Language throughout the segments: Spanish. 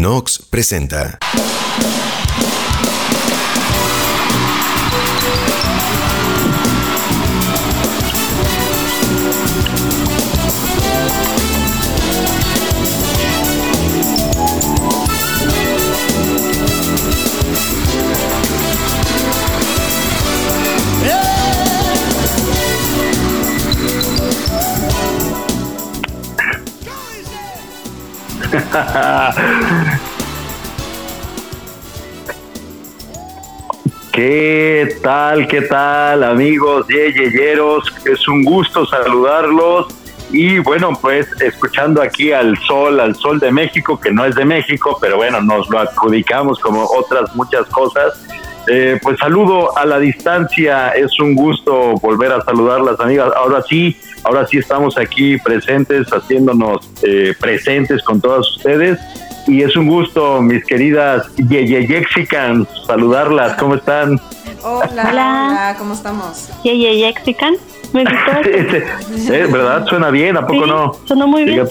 Nox presenta. ¿Qué tal, qué tal, amigos yeyeyeros? Es un gusto saludarlos. Y bueno, pues escuchando aquí al sol, al sol de México, que no es de México, pero bueno, nos lo adjudicamos como otras muchas cosas. Eh, pues saludo a la distancia, es un gusto volver a saludar las amigas. Ahora sí, ahora sí estamos aquí presentes, haciéndonos eh, presentes con todas ustedes y es un gusto, mis queridas Yeyeyexicans, saludarlas. ¿Cómo están? Hola, hola, ¿cómo estamos? Yeyeyexican, me gustó. ¿Eh? ¿Verdad? Suena bien, ¿a poco no? Sonó muy bien.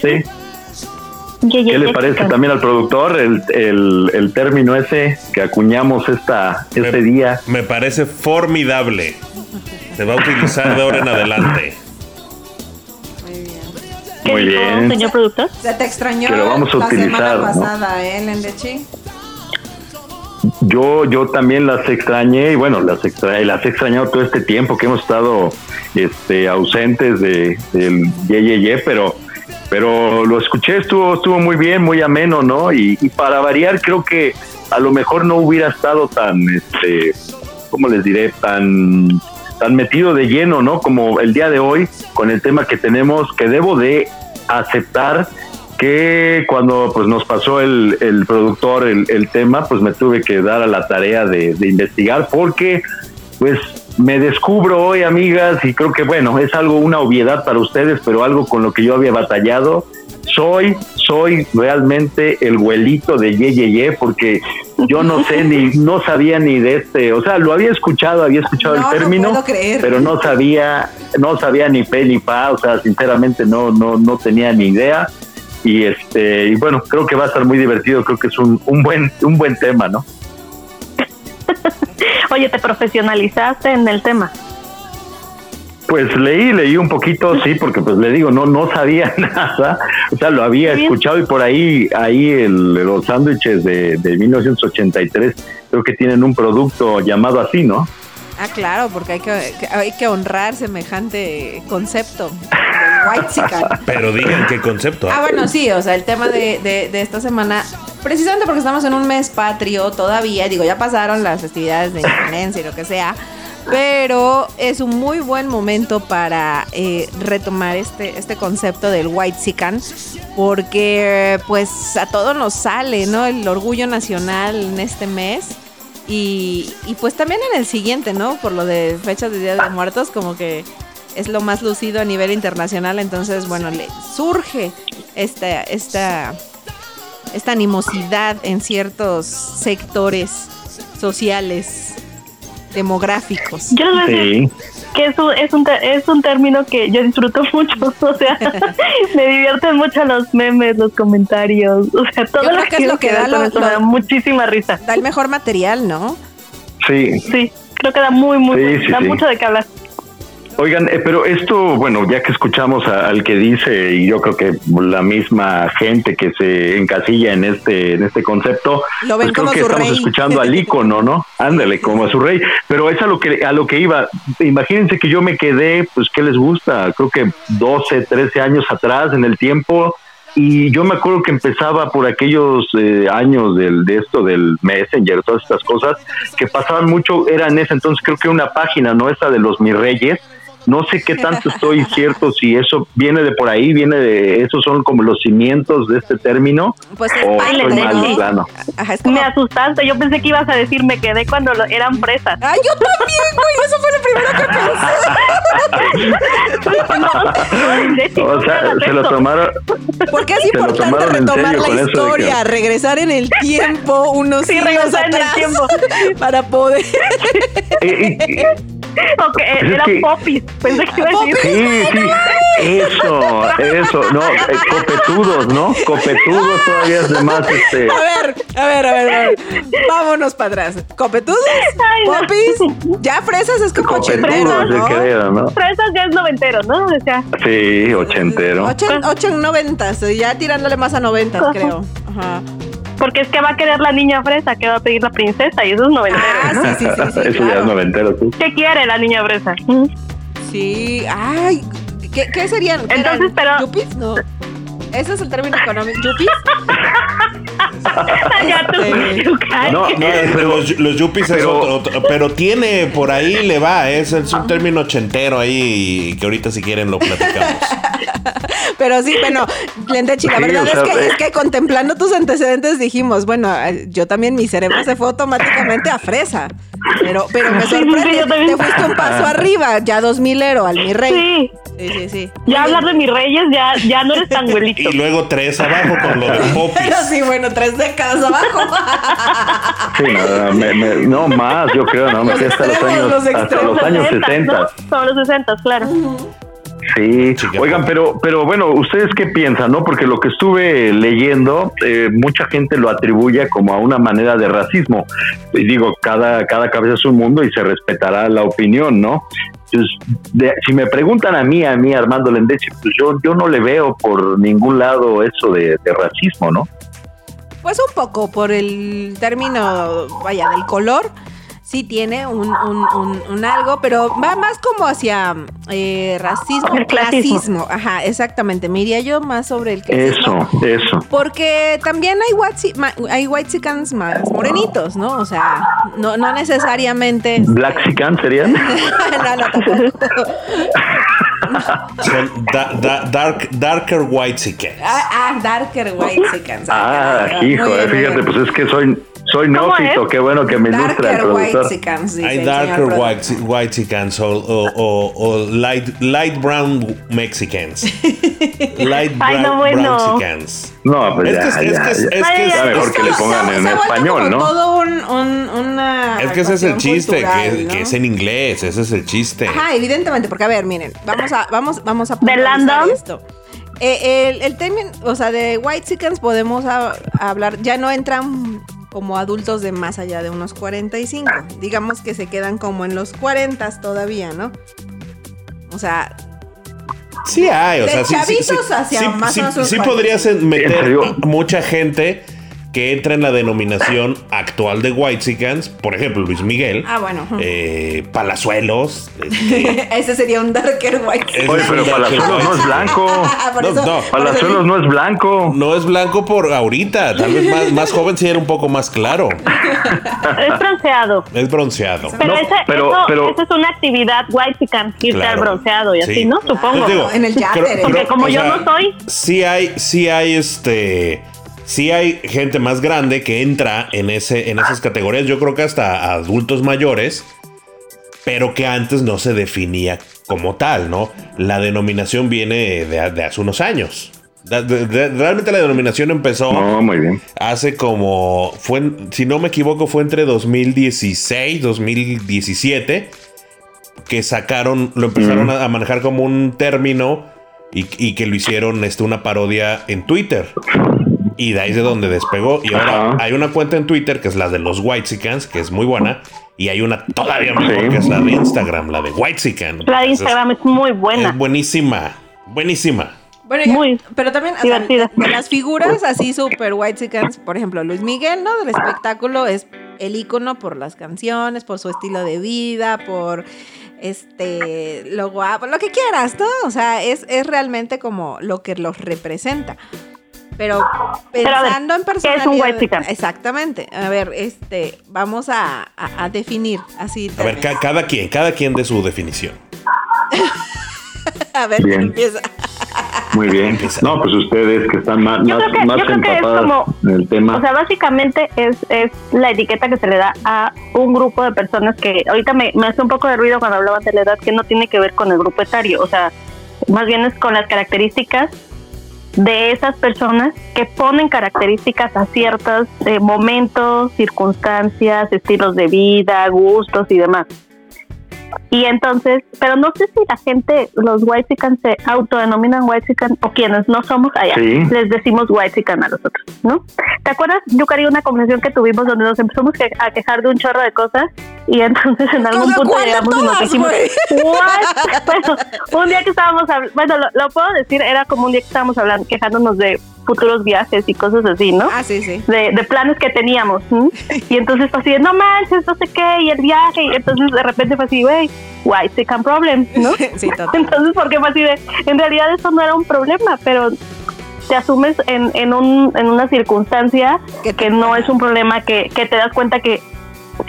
¿Qué le parece también al productor el, el, el término ese que acuñamos esta, este día? Me parece formidable. Se va a utilizar de ahora en adelante. ¿Qué Muy dijo, bien. señor productor? Se te extrañó Que lo vamos a la utilizar, semana ¿no? pasada, ¿eh, Lendechi? Yo, yo también las extrañé y bueno, las, extra, las he extrañado todo este tiempo que hemos estado este, ausentes de, del Ye, Ye, Ye, pero, pero lo escuché, estuvo, estuvo muy bien, muy ameno, ¿no? Y, y para variar, creo que a lo mejor no hubiera estado tan, este, ¿cómo les diré? Tan, tan metido de lleno, ¿no? Como el día de hoy, con el tema que tenemos, que debo de aceptar que cuando pues nos pasó el, el productor el, el tema, pues me tuve que dar a la tarea de, de investigar porque pues me descubro hoy, amigas, y creo que bueno, es algo, una obviedad para ustedes, pero algo con lo que yo había batallado. Soy, soy realmente el güelito de Ye Ye Ye, porque yo no sé ni, no sabía ni de este, o sea, lo había escuchado, había escuchado No, el término, pero no sabía, no sabía ni pe ni pa, o sea, sinceramente no, no, no tenía ni idea. Y este, y bueno, creo que va a estar muy divertido, creo que es un, un buen, un buen tema, ¿no? Oye, te profesionalizaste en el tema. Pues leí, leí un poquito, sí, porque pues le digo, no, no sabía nada, o sea, lo había escuchado y por ahí, ahí el- los sándwiches de, de 1983, creo que tienen un producto llamado así, ¿no? Ah, claro, porque hay que, hay que honrar semejante concepto White Pero digan qué concepto. Ah, bueno, sí, o sea, el tema de, de- de esta semana, precisamente porque estamos en un mes patrio todavía, digo, ya pasaron las festividades de independencia y lo que sea, pero es un muy buen momento para eh, retomar este, este concepto del white sican, porque pues a todos nos sale, ¿no? El orgullo nacional en este mes. Y, y pues también en el siguiente, ¿no? Por lo de fechas de Día de Muertos, como que es lo más lucido a nivel internacional, entonces, bueno, le surge esta, esta, esta animosidad en ciertos sectores sociales, demográficos. Yo a decir que es un, es, un, es un término que yo disfruto mucho. O sea, me divierten mucho los memes, los comentarios. O sea, todo Yo lo creo que es lo que da lo- lo- da muchísima risa. Da el mejor material, ¿no? Sí. Sí, creo que da muy, muy, Sí, sí, da sí. mucho de qué hablar. Oigan, eh, pero esto, bueno, ya que escuchamos a- al que dice, y yo creo que la misma gente que se encasilla en este, en este concepto, Lo ven pues creo que estamos rey. escuchando al ícono, ¿no? Ándale, como a su rey. Pero es a lo que, a lo que iba. Imagínense que yo me quedé, pues, ¿qué les gusta? Creo que 12, 13 años atrás en el tiempo. Y yo me acuerdo que empezaba por aquellos eh, años del, de esto del Messenger, todas estas cosas, que pasaban mucho, era en ese entonces creo que una página, ¿no? Esta de los mis reyes, no sé qué tanto estoy cierto si eso viene de por ahí, viene de, esos son como los cimientos de este término, Pues es o parte, estoy mal plano. Ajá, es como... Me asustaste, yo pensé que ibas a decir me quedé cuando lo- eran presas. ¡Ay, yo también, güey! Eso fue lo primero que pensé. No, O sea, se lo tomaron, ¿Por qué es importante retomar la historia? que- Regresar en el tiempo unos Sí, siglos regresar en el atrás tiempo. para poder... Eh, eh, Ok, es era que- popis. Pensé que iba a decir. Sí, sí. Eso, eso, no, eh, copetudos, ¿no? Copetudos todavía es de más, este... A ver, a ver, a ver, a ver. Vámonos para atrás. ¿Copetudos? Ay, no. ¿Popis? Ya fresas es como ochentero, ¿no? creo, ¿no? Fresas ya es noventero, ¿no? O sea, Sí, ochentero. Ocho, ocho en noventas, ya tirándole más a noventas, creo. Ajá. Porque es que va a querer la niña fresa, que va a pedir la princesa, y eso es noventero, Ah, ¿no? sí, sí, sí, sí, Eso ya es claro. noventero, sí. ¿Qué quiere la niña fresa? Sí, ay, ¿qué, qué serían? ¿Qué Entonces, pero-. Ese es el término económico. ¿Yuppies? ya tú, Este. No, No, pero- los, los yuppies es otro, otro- pero tiene por ahí le va, es, es un término ochentero ahí que ahorita si quieren lo platicamos. Pero sí, bueno, Lentechi, la Sí, verdad es, que, eh. es que contemplando tus antecedentes dijimos, bueno, eh, yo también mi cerebro se fue automáticamente a fresa. Pero, pero me Sí, sí, sorprende, yo también. te fuiste un paso arriba, ya dos milero al mi rey. Sí, Sí, sí, sí. ya hablar de mis reyes, ya, ya no eres tan güelito. Y luego tres abajo con lo de popis. Pero sí, bueno, tres décadas abajo. Sí, no, me- me- no, más, yo creo, no, me Los quedé hasta los años, los hasta los años 60, 60. ¿no? Sobre los 60, claro. Sí, Chica. oigan, pero, pero bueno, ¿ustedes qué piensan, no? Porque lo que estuve leyendo, eh, mucha gente lo atribuye como a una manera de racismo. Y digo, cada, cada cabeza es un mundo y se respetará la opinión, ¿no? Entonces, de- si me preguntan a mí, a mí, Armando Lendechi, pues yo, yo no le veo por ningún lado eso de, de racismo, ¿no? Pues un poco por el término, vaya, del color. Sí tiene un, un, un, un algo, pero va más como hacia eh, racismo, El clasismo. clasismo. Ajá, exactamente. Me iría yo más sobre el clasismo. Eso, eso. Porque también hay white, hay whitexicans más morenitos, ¿no? O sea, no, no necesariamente. este- ¿Black Sican serían? no, no, tampoco. Son da- da- dark, darker white Ah, ah, darker whitexicans. Ah, Muy hijo, fíjate, bien. pues es que soy, soy ¿Cómo neófito, es? qué bueno que me ilustra el Darker productor. dice Hay darker white, white Mexicans o, o- o- o light, light brown Mexicans. Light Ay, brown, no, bueno. Mexicans. No, pues Es ya, que es- es ya, que es- ya. es que es- mejor que le pongan Se- en se español, ¿no? todo un, un- una Es que ese es el chiste, cultural, que, ¿no? que es en inglés, ese es el chiste. Ajá, evidentemente, porque a ver, miren, vamos a, vamos, vamos a ¿De puntualizar Landon? esto. Eh, el, el término, o sea, de white chickens podemos a- hablar, ya no entran como adultos de más allá de unos 45. Digamos que se quedan como en los 40 todavía, ¿no? O sea, Sí hay, o De sea, sí, sí, hacia sí, más o menos sí podrías 45. meter mucha gente que entra en la denominación actual de Whitexicans, por ejemplo, Luis Miguel, ah, bueno. eh, Palazuelos, este, Ese sería un darker white. Oye, pero Palazuelos no es white. blanco. Ah, No, eso- no, Palazuelos no es blanco. No es blanco por ahorita, tal vez más, más joven sí era un poco más claro. Es bronceado. Es bronceado. Pero, No, esa, pero- eso, pero- eso es una actividad white chican, irte Claro. al bronceado y así, Sí. ¿no? Supongo. Pues digo, En el yate, creo- Porque como o yo sea, no soy. Sí hay, sí hay este. Sí hay gente más grande que entra en, ese, en esas categorías. Yo creo que hasta adultos mayores. Pero que antes no se definía como tal, ¿no? La denominación viene de, de hace unos años. Da- de- de- realmente la denominación empezó No, muy bien. hace como. Fue, si no me equivoco, fue entre 2016, 2017. Que sacaron, lo empezaron a, a manejar como un término y, y que lo hicieron este, una parodia en Twitter. Y de ahí es de donde despegó. Y ahora Ajá. hay una cuenta en Twitter que es la de los Whitesicans, que es muy buena. Y hay una todavía mejor Sí. que es la de Instagram, la de Whitezican. La de Instagram es muy buena. Es buenísima. Buenísima. Bueno, ya, Muy pero también o sea, de las figuras así super white por ejemplo, Luis Miguel, ¿no? Del espectáculo es el ícono por las canciones, por su estilo de vida, por este lo guapo, lo que quieras, ¿no? O sea, es, es realmente como lo que los representa. Pero Pero a ver, pensando en ¿qué es personalidad. un whitezican? Exactamente. A ver, este, vamos a, a- a definir así. A ver, ca- cada quien, cada quien de su definición. a ver, Bien. empieza. Muy bien. No, pues ustedes que están más, Yo más, creo que- más yo creo que es como- en el tema. O sea, básicamente es, es la etiqueta que se le da a un grupo de personas que ahorita me, me hace un poco de ruido cuando hablaban de la edad, que no tiene que ver con el grupo etario, o sea, más bien es con las características de esas personas que ponen características a ciertos eh, momentos, circunstancias, estilos de vida, gustos y demás. Y entonces, pero no sé si la gente, los white se autodenominan white o quienes no somos allá, les decimos white a los otros, ¿no? ¿Te acuerdas, Yukari, una conversación que tuvimos donde nos empezamos a quejar de un chorro de cosas y entonces en algún punto llegamos y nos dijimos, ¿what? bueno, un día que estábamos hablando, bueno, lo, puedo decir, era como un día que estábamos hablando, quejándonos de futuros viajes y cosas así, ¿no? Ah, sí, sí. De, de planes que teníamos. Y entonces fue así de, no manches, no sé qué, y el viaje, y entonces de repente fue así, güey, why second problem, ¿no? sí, total. Entonces, porque fue así de, en realidad eso no era un problema, pero te asumes en, en, un, en una circunstancia que, no es un problema, que, que te das cuenta que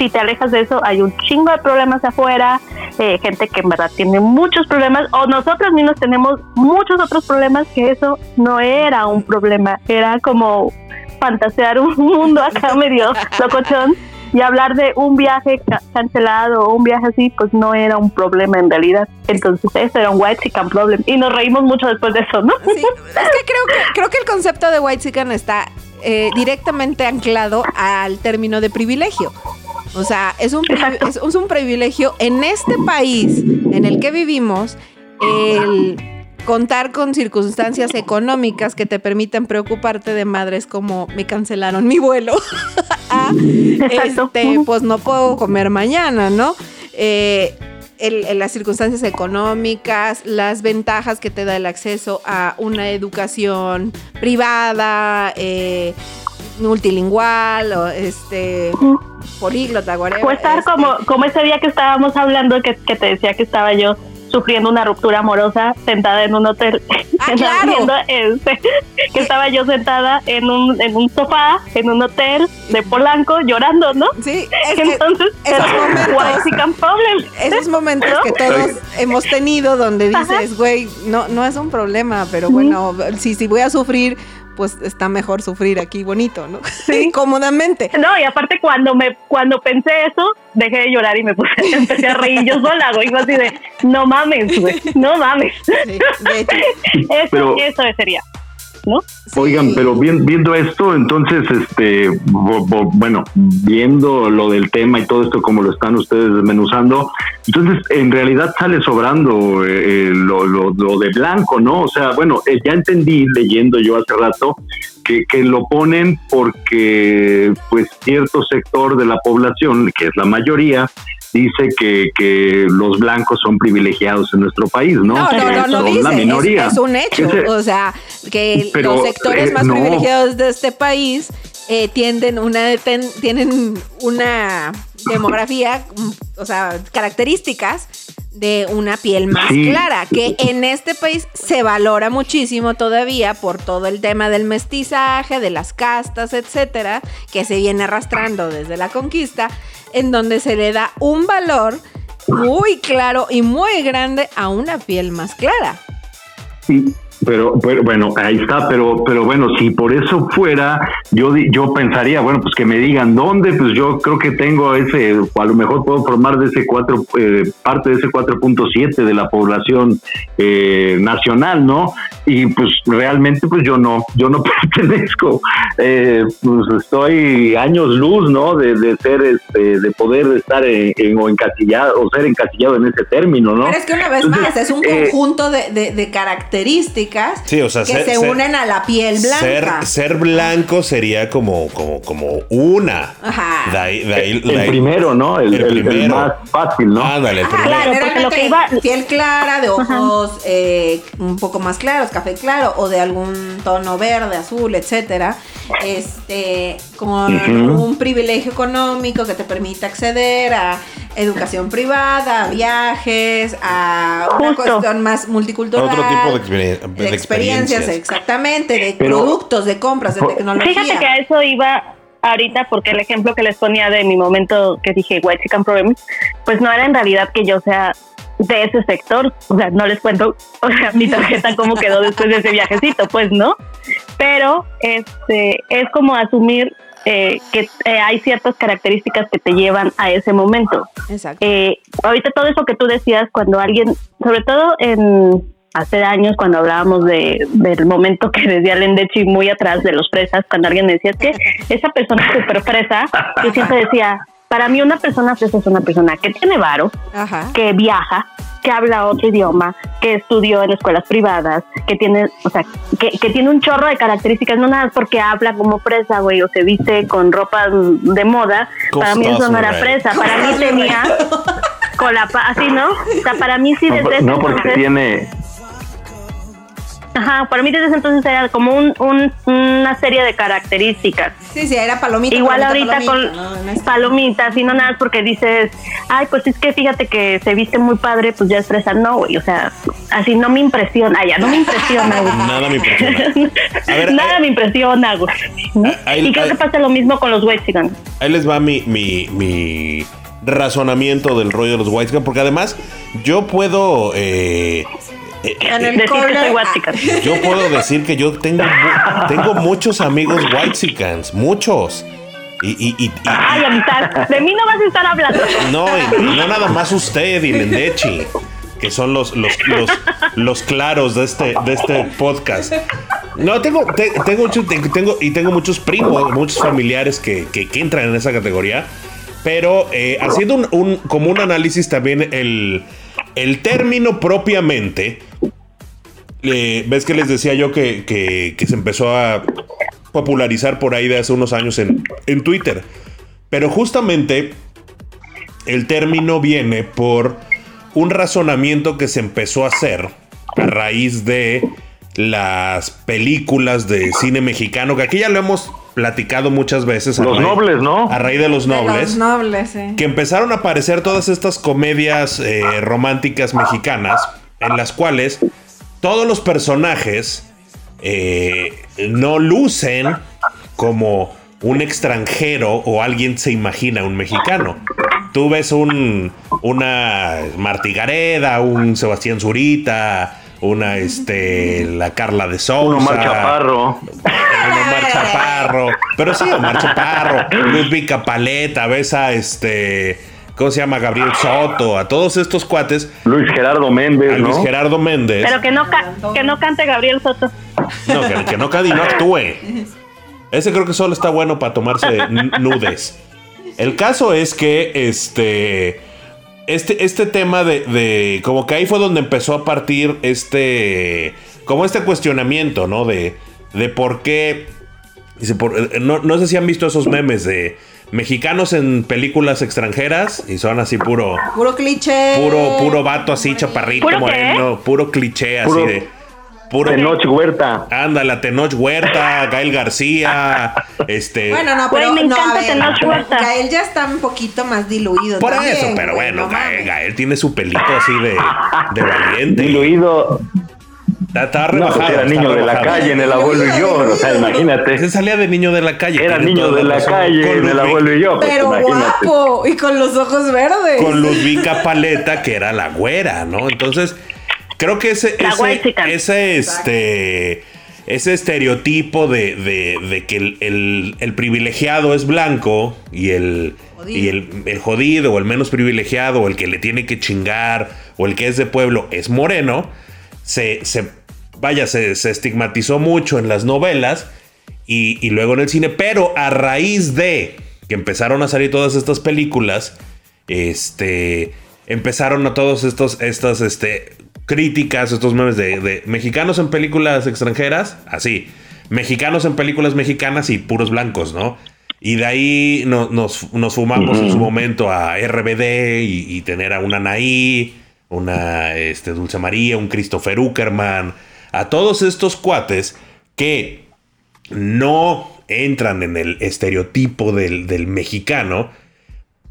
si te alejas de eso, hay un chingo de problemas afuera, eh, gente que en verdad tiene muchos problemas, o nosotros mismos tenemos muchos otros problemas que eso no era un problema, era como fantasear un mundo acá medio locochón. Y hablar de un viaje cancelado o un viaje así, pues no era un problema en realidad. Entonces, eso era un white chicken problem. Y nos reímos mucho después de eso, ¿no? Sí, es que creo que, creo que el concepto de white chicken está eh, directamente anclado al término de privilegio. O sea, es un, es, un privilegio en este país en el que vivimos el contar con circunstancias económicas que te permitan preocuparte de madres como me cancelaron mi vuelo. este, pues no puedo comer mañana, ¿no? Eh, las circunstancias económicas, las ventajas que te da el acceso a una educación privada, eh, multilingual, o este políglota, whatever. O estar este. como, como ese día que estábamos hablando, que, que te decía que estaba yo sufriendo una ruptura amorosa sentada en un hotel. Ah, claro. este, que estaba yo sentada en un, en un sofá, en un hotel de Polanco, llorando, ¿no? Sí, es Entonces, esos momentos, esos momentos que todos hemos tenido donde dices, güey, no, no es un problema, pero bueno, si, si voy a sufrir pues está mejor sufrir aquí bonito, ¿no? Sí. Cómodamente. No, y aparte cuando me cuando pensé eso, dejé de llorar y me puse, empecé a reír yo sola, güey, así de, no mames, güey, no mames. eso, eso sería. ¿No? Oigan, pero viendo esto, entonces, este, bueno, viendo lo del tema y todo esto como lo están ustedes desmenuzando, entonces en realidad sale sobrando eh, lo, lo, de blanco, ¿no? O sea, bueno, eh, ya entendí leyendo yo hace rato que, que, lo ponen porque pues cierto sector de la población, que es la mayoría, dice que, que los blancos son privilegiados en nuestro país, ¿no? No, no, no, dice, la minoría. Es, un hecho, o sea, que los sectores eh, más privilegiados de este país eh, tienden una tienen una demografía, o sea, características de una piel más clara, que en este país se valora muchísimo todavía por todo el tema del mestizaje, de las castas, etcétera, que se viene arrastrando desde la conquista, en donde se le da un valor muy claro y muy grande a una piel más clara. Sí, pero, pero, bueno, ahí está, pero pero bueno, si por eso fuera, yo yo pensaría, bueno, pues que me digan dónde, pues yo creo que tengo ese, a lo mejor puedo formar de ese cuatro, eh, parte de ese 4.7 de la población eh, nacional, ¿no? Y pues realmente pues yo no, yo no pertenezco, eh, pues estoy años luz, ¿no? De, de ser, este, de poder estar en, o encasillado, o ser encasillado en ese término, ¿no? Pero es que una vez más, es un conjunto de, de, de características sí, o sea, que se unen a la piel blanca. Ser, blanco sería como, como, como una. Ajá. el, primero, ¿no? El, más fácil, ¿no? Ándale, el primero. Claro, porque lo que iba... Piel clara, de ojos eh, un poco más claros, café claro, o de algún tono verde, azul, etcétera. Este, con un privilegio económico que te permita acceder a educación privada, a viajes, a una cuestión más multicultural. Otro tipo de, experiencias, exactamente, de productos, de compras, de tecnología. Fíjate que a eso iba ahorita porque el ejemplo que les ponía de mi momento que dije White Chicken Problem, pues no era en realidad que yo sea de ese sector, o sea, no les cuento, o sea, mi tarjeta cómo quedó después de ese viajecito, pues no, pero este es como asumir eh, que eh, hay ciertas características que te llevan a ese momento. Exacto. Eh, ahorita todo eso que tú decías, cuando alguien, sobre todo en hace años cuando hablábamos de, del momento que decía Lendechi muy atrás de los presas, cuando alguien decía que esa persona súper presa, yo siempre decía, Para mí una persona fresa es una persona que tiene varo, Ajá. que viaja, que habla otro idioma, que estudió en escuelas privadas, que tiene, o sea, que, que tiene un chorro de características, no nada más porque habla como fresa, güey, o se viste con ropa de moda. para mí eso no era fresa, para mí tenía con la pa- así, ¿no? O sea, para mí sí No, desde por- ese no porque entonces- tiene, Ajá, para mí desde ese entonces era como un, un- una serie de características. Sí, sí, era palomita. Igual palomita, ahorita palomita, con ¿no? No es- palomitas y no nada más porque dices, ay, pues es que fíjate que se viste muy padre, pues ya es fresa. No, güey, o sea, así no me impresiona. Ay, ya no me impresiona, güey. Nada me impresiona. A ver, nada me impresiona, güey. y creo ahí- que pasa lo mismo con los Wexigan. Ahí les va mi, mi, mi razonamiento del rollo de los White Chicken, porque además yo puedo. eh, eh, Wexican. yo puedo decir que yo tengo, tengo muchos amigos White muchos. Y, y, y- y- Ay, amistad, de mí no vas a estar hablando. no, y no nada más usted y Lendechi, que son los, los, los, los claros de este, de este podcast. No, tengo, te- tengo, tengo, y tengo muchos primos, muchos familiares que, que- que entran en esa categoría. Pero eh, haciendo un, un- como un análisis también el, el término propiamente. Eh, Ves que les decía yo que, que- que se empezó a popularizar por ahí de hace unos años en, en Twitter. Pero justamente el término viene por un razonamiento que se empezó a hacer a raíz de las películas de cine mexicano, que aquí ya lo hemos platicado muchas veces. a Los raíz- nobles, ¿no? A raíz de los De nobles. Los nobles, sí. que empezaron a aparecer todas estas comedias eh, románticas mexicanas en las cuales todos los personajes eh, no lucen como un extranjero o alguien se imagina un mexicano. Tú ves un una Martí Gareda, un Sebastián Zurita, una este la Carla de Sousa, Uno Omar Chaparro. un Omar Chaparro. Pero sí, Omar Chaparro. Ludvika Paleta, ves a este. ¿Cómo se llama? Gabriel Soto. A todos estos cuates. Luis Gerardo A Méndez, Luis ¿no? Gerardo Méndez. Pero que no, que no cante Gabriel Soto. No, que, que no cadi no actúe. Ese creo que solo está bueno para tomarse nudes. El caso es que este. Este, este tema de, de- Como que ahí fue donde empezó a partir este. Como este cuestionamiento, ¿no? De, de por qué. Dice, por- eh, no, no sé si han visto esos memes de mexicanos en películas extranjeras y son así puro. Puro cliché. Puro, puro vato así, chaparrito, ¿Puro qué? moreno, puro cliché así Puro- de. Puro, De Noche Huerta. Ándale, Tenoch Huerta, Gael García, este. Bueno, no, pero me no, a encanta ver, Tenoch Huerta. Gael ya está un poquito más diluido. por también, eso, pero bueno, no Gael. Gael tiene su pelito así de, de valiente. Diluido. Está No, pues era niño de la calle en el abuelo y yo. O sea, imagínate. Ese salía de niño de la calle. Era niño de la calle en el abuelo y yo. pues, Pero guapo y con los ojos verdes. Con Ludvika Paleta, que era la güera, ¿no? Entonces, creo que ese, ese, este, ese estereotipo de, de- de que el, el- el privilegiado es blanco y el Jodido. y el, el jodido o el menos privilegiado o el que le tiene que chingar o el que es de pueblo es moreno, se, se vaya, se, se estigmatizó mucho en las novelas y, y luego en el cine, pero a raíz de que empezaron a salir todas estas películas, este, empezaron a todos estos, estas, este, críticas, estos memes de, de mexicanos en películas extranjeras, así, mexicanos en películas mexicanas y puros blancos, ¿no? Y de ahí no- nos, nos fumamos en su momento a RBD y, y tener a una Anaí, una este, Dulce María, un Christopher Uckerman, a todos estos cuates que no entran en el estereotipo del, del mexicano,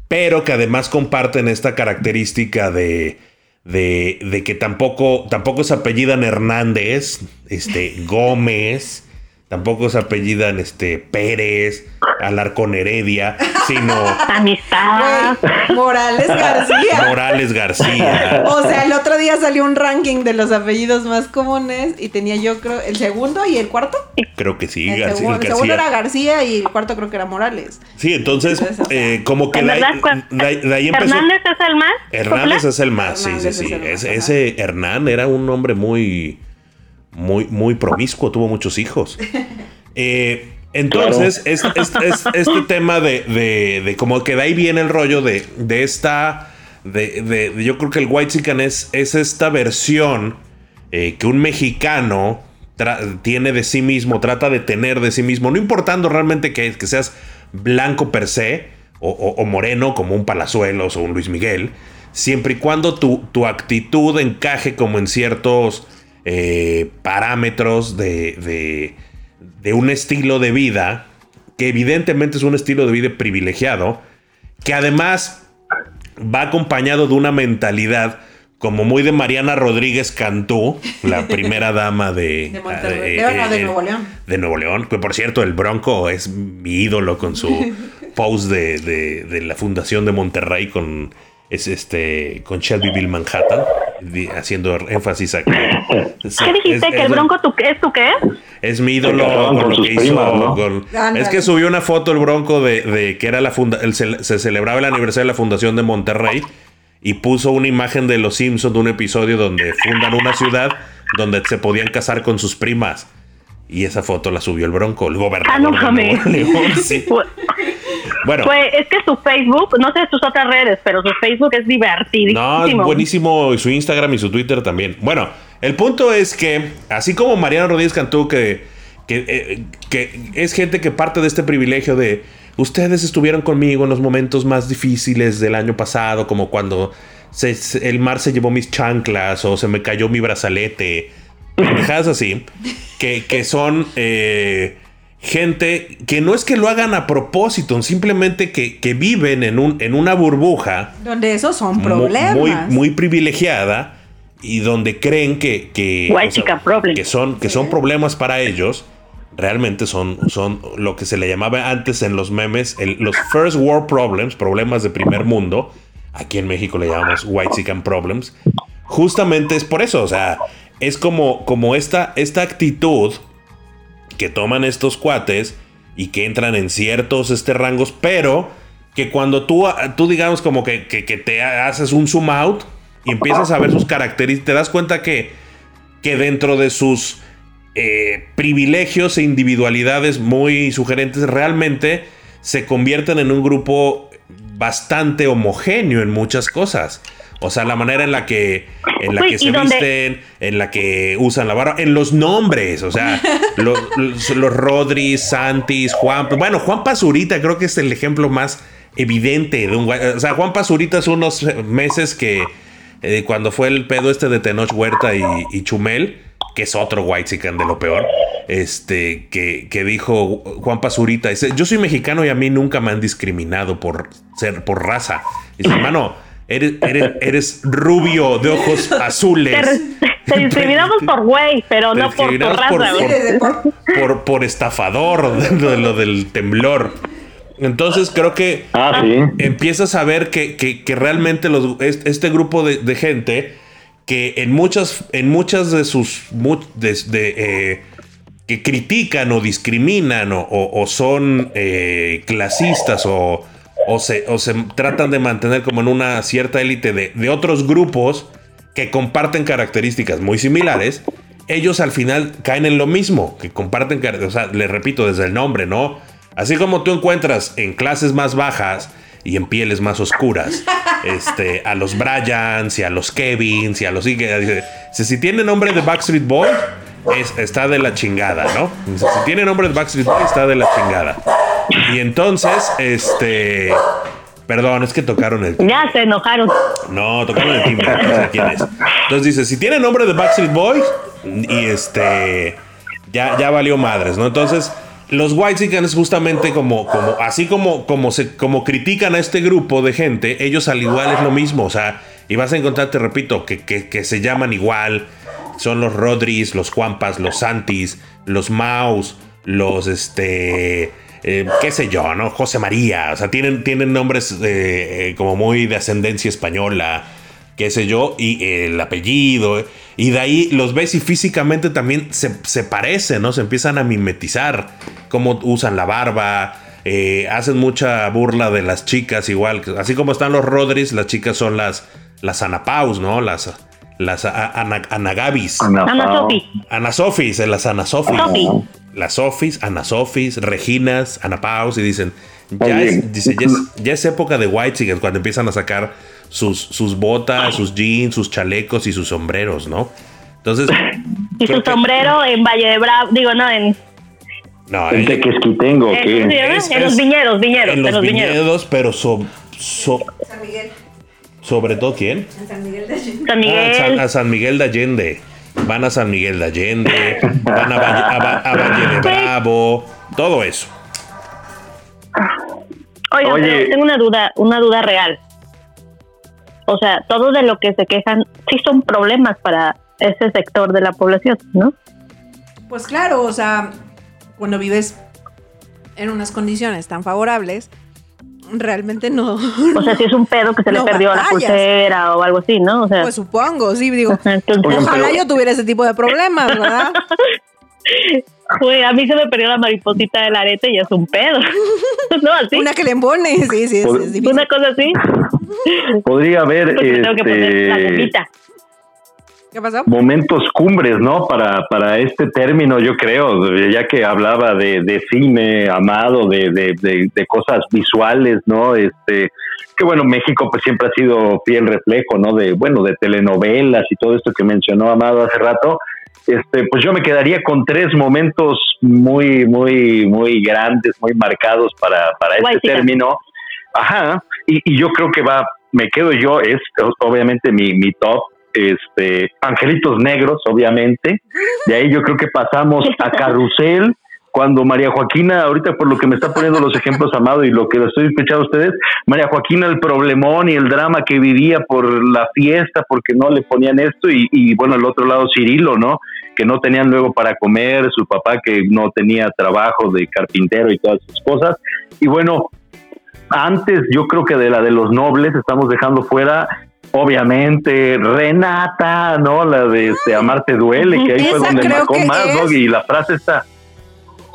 pero que además comparten esta característica de, de, que tampoco, tampoco se apellidan Hernández, este, Gómez, tampoco se apellidan este, Pérez, Alarcón Heredia, sino Amistad. Morales García. Morales García. O sea, el otro día salió un ranking de los apellidos más comunes y tenía yo creo el segundo y el cuarto. Creo que sí, el, García. segundo, el García. segundo era García y el cuarto creo que era Morales. Sí, entonces, eh, como que ¿En de ahí, verdad cuál? de ahí- de ahí empezó. Hernández es el más. Hernández popular? es el más, sí, sí, Hernández sí. es Ese, Hernán era un hombre muy, muy, muy promiscuo, tuvo muchos hijos. Eh, Entonces, es, este tema de, de, como que de ahí viene el rollo de, de esta, de, yo creo que el White Chicken es, es esta versión eh, que un mexicano tiene de sí mismo, trata de tener de sí mismo, no importando realmente que, que seas blanco per se o, moreno como un Palazuelos o un Luis Miguel, siempre y cuando tu, tu actitud encaje como en ciertos eh, parámetros de de un estilo de vida que evidentemente es un estilo de vida privilegiado, que además va acompañado de una mentalidad como muy de Mariana Rodríguez Cantú, la primera dama de, de, ah, de, Nuevo León. De Nuevo León, que por cierto el Bronco es mi ídolo con su post de, de la Fundación de Monterrey con es este con Shelbyville Manhattan, haciendo énfasis a que. ¿Qué dijiste? ¿Que el Bronco tu, es tu qué? Es mi ídolo con, lo que hizo. es que subió una foto el Bronco de, que era la funda, se, celebraba el aniversario de la fundación de Monterrey y puso una imagen de los Simpsons de un episodio donde fundan una ciudad donde se podían casar con sus primas. Y esa foto la subió el Bronco, el gobernador. Ah, no mames. Bueno. Pues es que su Facebook, no sé sus otras redes, pero su Facebook es divertidísimo. No, es buenísimo. Y su Instagram y su Twitter también. Bueno, el punto es que, así como Mariano Rodríguez cantó que, que, eh, que es gente que parte de este privilegio de ustedes estuvieron conmigo en los momentos más difíciles del año pasado, como cuando el mar se llevó mis chanclas o se me cayó mi brazalete. Dejadas así, que, que son eh, gente que no es que lo hagan a propósito, simplemente que, viven en, un, en una burbuja. Donde esos son problemas. Muy, muy privilegiada y donde creen que, que, que, son, que son problemas para ellos. Realmente son, son lo que se le llamaba antes en los memes los first world problems, problemas de primer mundo. Aquí en México le llamamos white chicken problems. Justamente es por eso, o sea, es como, como esta, esta actitud que toman estos cuates y que entran en ciertos este, rangos, pero que cuando tú, tú digamos como que, te haces un zoom out y empiezas a ver sus características, te das cuenta que, que dentro de sus eh, privilegios e individualidades muy sugerentes, realmente se convierten en un grupo bastante homogéneo en muchas cosas. O sea, la manera en la que, en la que se visten, en la que usan la barba, en los nombres, o sea, los, los, Rodri, Santis, Juan. Bueno, Juan Pazurita creo que es el ejemplo más evidente de un O sea, Juan Pazurita hace unos meses que eh, cuando fue el pedo este de Tenoch Huerta y, Chumel, que es otro white de lo peor, este, que, que dijo Juan Pazurita, dice, yo soy mexicano y a mí nunca me han discriminado por ser, por raza. Dice, hermano Eres, eres, rubio de ojos azules. Te, discriminamos por güey, pero no por, por raza. Por, por, estafador de lo del temblor. Entonces creo que ah, empiezas a ver que, que, realmente los, este grupo de, gente que en muchas, en muchas de sus de, eh, que critican o discriminan o, son eh, clasistas o, o se, o se tratan de mantener como en una cierta élite de, otros grupos que comparten características muy similares, ellos al final caen en lo mismo, que comparten, o sea, les repito desde el nombre, ¿no? Así como tú encuentras en clases más bajas y en pieles más oscuras, este, a los Bryans y a los Kevins y a los... Si, si tiene nombre de Backstreet Boy, está de la chingada, ¿no? Si tiene nombre de Backstreet Boy, está de la chingada. Y entonces, este. Perdón, es que tocaron el. Ya se enojaron. No, tocaron el timbre, no sé quién es. Entonces dice: si tiene nombre de Backstreet Boys, y este. Ya, ya valió madres, ¿no? Entonces, los White es justamente como, como, así como, como, se, como critican a este grupo de gente, ellos al igual es lo mismo. O sea, y vas a encontrar, te repito, que, que, que se llaman igual. Son los Rodris, los Juanpas, los Santis, los Maus, los este eh, qué sé yo, ¿no? José María, o sea, tienen, tienen nombres eh, como muy de ascendencia española, qué sé yo, y el apellido, y de ahí los ves y físicamente también se, parecen, ¿no? Se empiezan a mimetizar, cómo usan la barba, eh, hacen mucha burla de las chicas igual, así como están los Rodríguez, las chicas son las, las Anapaus, ¿no? Las, las Anagabis. Ana Sofis. Ana Sofis, las Ana Sofis. Las Sofis, Ana Sofis, Reginas, Ana Paus y dicen, ya, es, dice, ya, es, ya es época de White cuando empiezan a sacar sus, sus botas, sus jeans, sus chalecos y sus sombreros, ¿no? Entonces... Y su que- sombrero en Valle de Bravo, digo, no, en, No, ¿El eh, Tequesquitengo en, qué? Es- en los viñedos, viñedos, en los, en los viñedos. viñedos, pero so- so- San Miguel. sobre todo quién? En San Miguel de Allende. San Ah. San- a San Miguel de Allende. Van a San Miguel de Allende, van a Valle, a Va- a Valle de Bravo, todo eso. Oigan, Oye. pero tengo una duda, una duda real. O sea, todo de lo que se quejan sí son problemas para ese sector de la población, ¿no? Pues claro, o sea, cuando vives en unas condiciones tan favorables, realmente no. O sea, si es un pedo que se No le perdió la batallas. pulsera o algo así, ¿no? O sea, Pues supongo, sí, digo. Ojalá pero- yo tuviera ese tipo de problemas, ¿verdad? Güey, a mí se me perdió la mariposita del arete y es un pedo. ¿No? Así. Una que le embone, sí, sí, es. Una cosa así. Podría haber me tengo que poner la este, gomita. ¿Qué pasó? momentos cumbres, ¿no? Para, para este término, yo creo, ya que hablaba de, de cine amado, de, de, de, cosas visuales, ¿no? Este, que bueno, México pues siempre ha sido fiel reflejo, ¿no? De, bueno, de telenovelas y todo esto que mencionó Amado hace rato. Este, pues yo me quedaría con tres momentos muy, muy, muy grandes, muy marcados para, para este Guay, término. Ajá, y, y yo creo que va, me quedo yo, es obviamente mi, mi top, este, Angelitos Negros, obviamente. De ahí yo creo que pasamos a Carrusel, cuando María Joaquina, ahorita por lo que me está poniendo los ejemplos, Amado, y lo que lo estoy escuchando a ustedes, María Joaquina el problemón y el drama que vivía por la fiesta, porque no le ponían esto, y, y bueno, el otro lado Cirilo, ¿no? Que no tenían luego para comer, su papá que no tenía trabajo de carpintero y todas sus cosas. Y bueno, antes yo creo que de la de los nobles estamos dejando fuera obviamente Renata, ¿no? La de este, Amarte duele, que ahí fue donde marcó más, ¿no? Y la frase está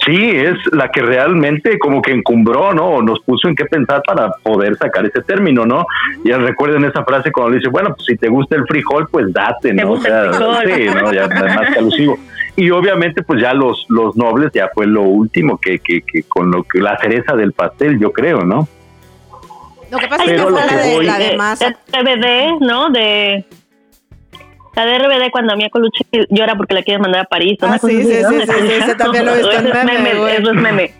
Sí, es la que realmente como que encumbró, ¿no? O nos puso en qué pensar para poder sacar ese término, ¿no? Ya recuerden esa frase cuando le dice, bueno, pues si te gusta el frijol, pues date, Te ¿no? O sea, sí, ¿no? Ya más que alusivo. Y obviamente, pues ya los, los nobles ya fue lo último que, que, que con lo que la cereza del pastel, yo creo, ¿no? Lo que pasa es que fue la de, la de Eh, masa. RBD, ¿no? De. La de RBD cuando Mia Colucci llora porque la quieren mandar a París. Ah, sí, sí, sí, sí, sí, ese también lo he visto en Eso es meme. Eso es meme.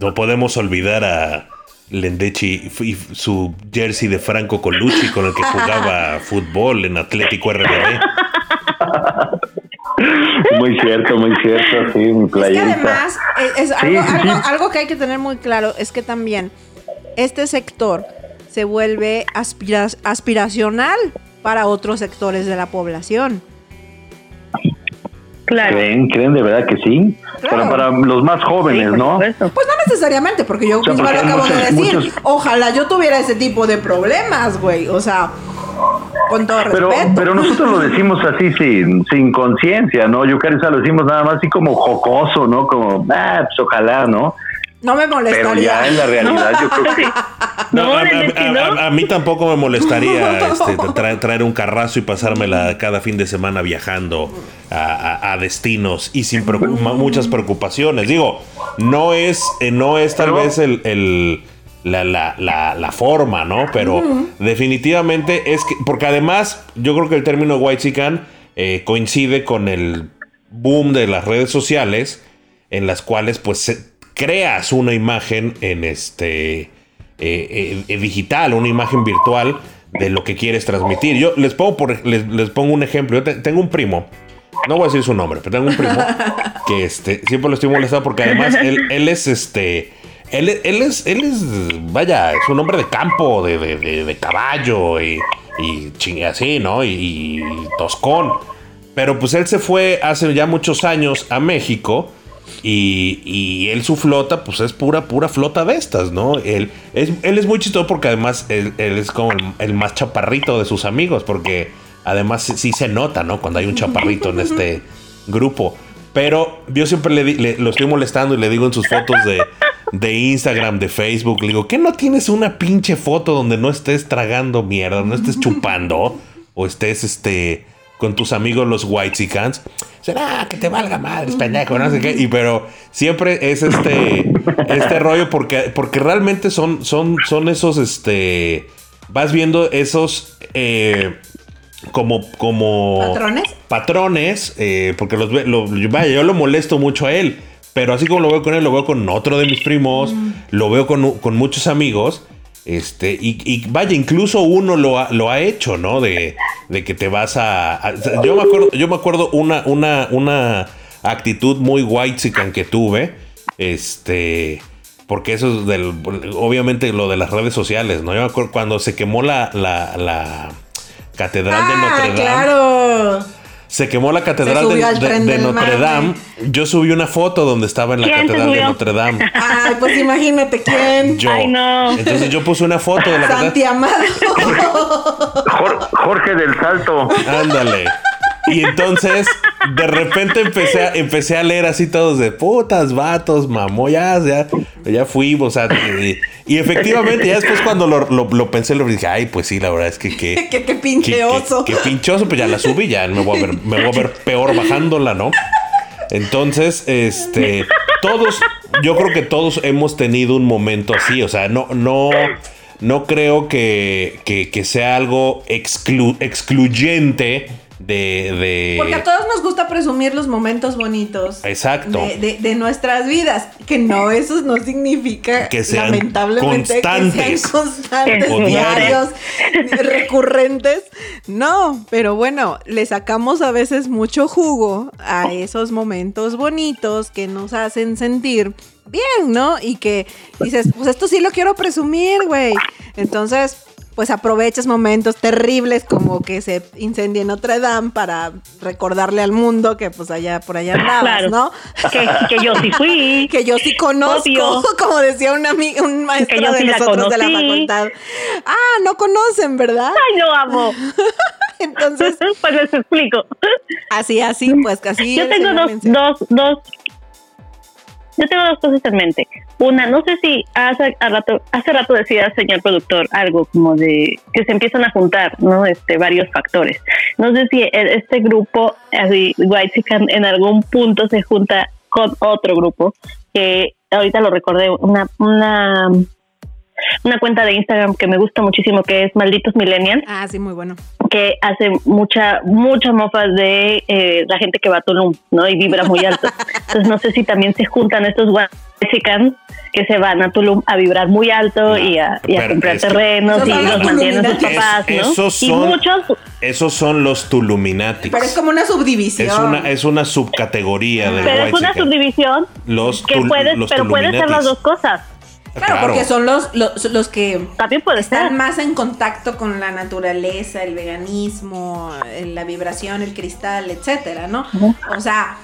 No podemos olvidar a Lendechi y su jersey de Franco Colucci con el que jugaba fútbol en Atlético RBD. Muy cierto, muy cierto, sí, mi Es que playerita. además, es, es Sí, algo, sí, algo- sí. algo que hay que tener muy claro es que también este sector se vuelve aspira- aspiracional para otros sectores de la población. Claro. ¿Creen, ¿Creen de verdad que sí? Claro. Para, para los más jóvenes, ¿no? supuesto. Pues no necesariamente, porque yo O sea, misma porque lo acabo de decir. muchos- Ojalá yo tuviera ese tipo de problemas, güey. O sea, con todo Pero, respeto. pero nosotros lo decimos así sin, sin conciencia, ¿no? Yucarisa lo decimos nada más así como jocoso, ¿no? Como, ah, pues ojalá, ¿no? No me Pero molestaría. ya en la realidad yo creo que... No, No, a, Lendechi, a- ¿no? a- a mí tampoco me molestaría este, tra- traer un carrazo y pasármela cada fin de semana viajando a, a- a destinos y sin preocu- ma- muchas preocupaciones. Digo, no es, eh, no es tal Pero- vez el, el- la, la- la- la forma, ¿no? Pero definitivamente es que, porque además yo creo que el término white chican coincide con el boom de las redes sociales en las cuales pues se- creas una imagen en este eh, eh, eh, digital, una imagen virtual de lo que quieres transmitir. Yo les pongo, por, les, les pongo un ejemplo. Yo te- tengo un primo, no voy a decir su nombre, pero tengo un primo que este, siempre lo estoy molestando porque además él, él es este. Él, él es, él es, vaya, es un hombre de campo, de, de- de- de caballo y, y ching- así, ¿no? Y, y toscón. Pero pues él se fue hace ya muchos años a México y, y él su flota pues es pura, pura flota de estas, ¿no? Él es, él es muy chistoso porque además él, es como el, más chaparrito de sus amigos porque además sí, se nota, ¿no? Cuando hay un chaparrito en este grupo. Pero yo siempre le, le- lo estoy molestando y le digo en sus fotos de, de Instagram, de Facebook, le digo, ¿qué no tienes una pinche foto donde no estés tragando mierda, no estés chupando o estés este con tus amigos los Whitesicans. Será que te valga madre, pendejo, no sé qué. Y pero siempre es este, este rollo porque, porque realmente son, son, son esos, este, vas viendo esos, eh, como, como ¿Patrones? patrones, eh, porque los lo- vaya, yo lo molesto mucho a él, pero así como lo veo con él, lo veo con otro de mis primos, lo veo con, con muchos amigos, este, y, y vaya, incluso uno lo ha, lo ha hecho, ¿no? De, de que te vas a, a- yo me acuerdo, yo me acuerdo una, una, una actitud muy white que tuve, este, porque eso es del, obviamente lo de las redes sociales, ¿no? Yo me acuerdo cuando se quemó la, la, la catedral de Ah, Notre Dame. claro. Se quemó la catedral de, Notre. Dame. Yo subí una foto donde estaba en la ¿Quién se catedral de? Notre Dame. Ay, pues imagínate quién. Yo. Ay, no. Entonces yo puse una foto de la Santi catedral. Amado. Jor- Jorge del Salto. Ándale. Y entonces, de repente empecé a, empecé a leer así todos de putas, vatos, mamoyas, ya, ya fuimos. O sea, y, y efectivamente, ya después cuando lo, lo- lo pensé, lo dije, ay, pues sí, la verdad es que que. Qué- qué pinche oso. Qué, pinchoso, pues ya la subí, ya me voy a ver, me voy a ver peor bajándola, ¿no? Entonces, este, todos, yo creo que todos hemos tenido un momento así, o sea, no, no, no creo que, que, que sea algo exclu- excluyente de, de- Porque a todos nos gusta presumir los momentos bonitos. Exacto. De, de- de nuestras vidas. Que no, eso no significa Que sean lamentablemente constantes. que sean constantes, diarios, recurrentes. No, pero bueno, le sacamos a veces mucho jugo a esos momentos bonitos que nos hacen sentir bien, ¿no? Y que dices, pues esto sí lo quiero presumir, güey. Entonces, pues aprovechas momentos terribles como que se incendia Notre Dame para recordarle al mundo que pues allá por allá andabas, Claro. ¿no? Que, que yo sí fui. Que yo sí conozco, Obvio. como decía un, ami- un maestro Que yo de sí la nosotros de la facultad. Ah, no conocen, ¿verdad? Ay, lo amo. Entonces, pues les explico. así, así, pues casi. Yo tengo dos, dos, dos. Yo tengo dos cosas en mente. Una, no sé si hace rato, hace rato decía señor productor algo como de que se empiezan a juntar, ¿no? Este, varios factores. No sé si e- este grupo, así, White en algún punto se junta con otro grupo que ahorita lo recordé, una, una, una cuenta de Instagram que me gusta muchísimo que es Malditos Millennials Ah, sí, muy bueno. Que hace mucha, mucha mofa de eh, la gente que va a Tulum, ¿no? Y vibra muy alto. Entonces no sé si también se juntan estos mexicanos que se van a Tulum a vibrar muy alto y a, y a comprar es que- terrenos y los mantienen sus papás, Es- ¿no? esos Y son- muchos, Esos son los Tuluminatis. Pero es como una subdivisión. Es una, es una subcategoría de pero es una subdivisión Los que puedes, los pero puede ser las dos cosas. Claro, porque son los, los, los que También puede ser. están más en contacto con la naturaleza, el veganismo, la vibración, el cristal, etcétera, ¿no? O sea,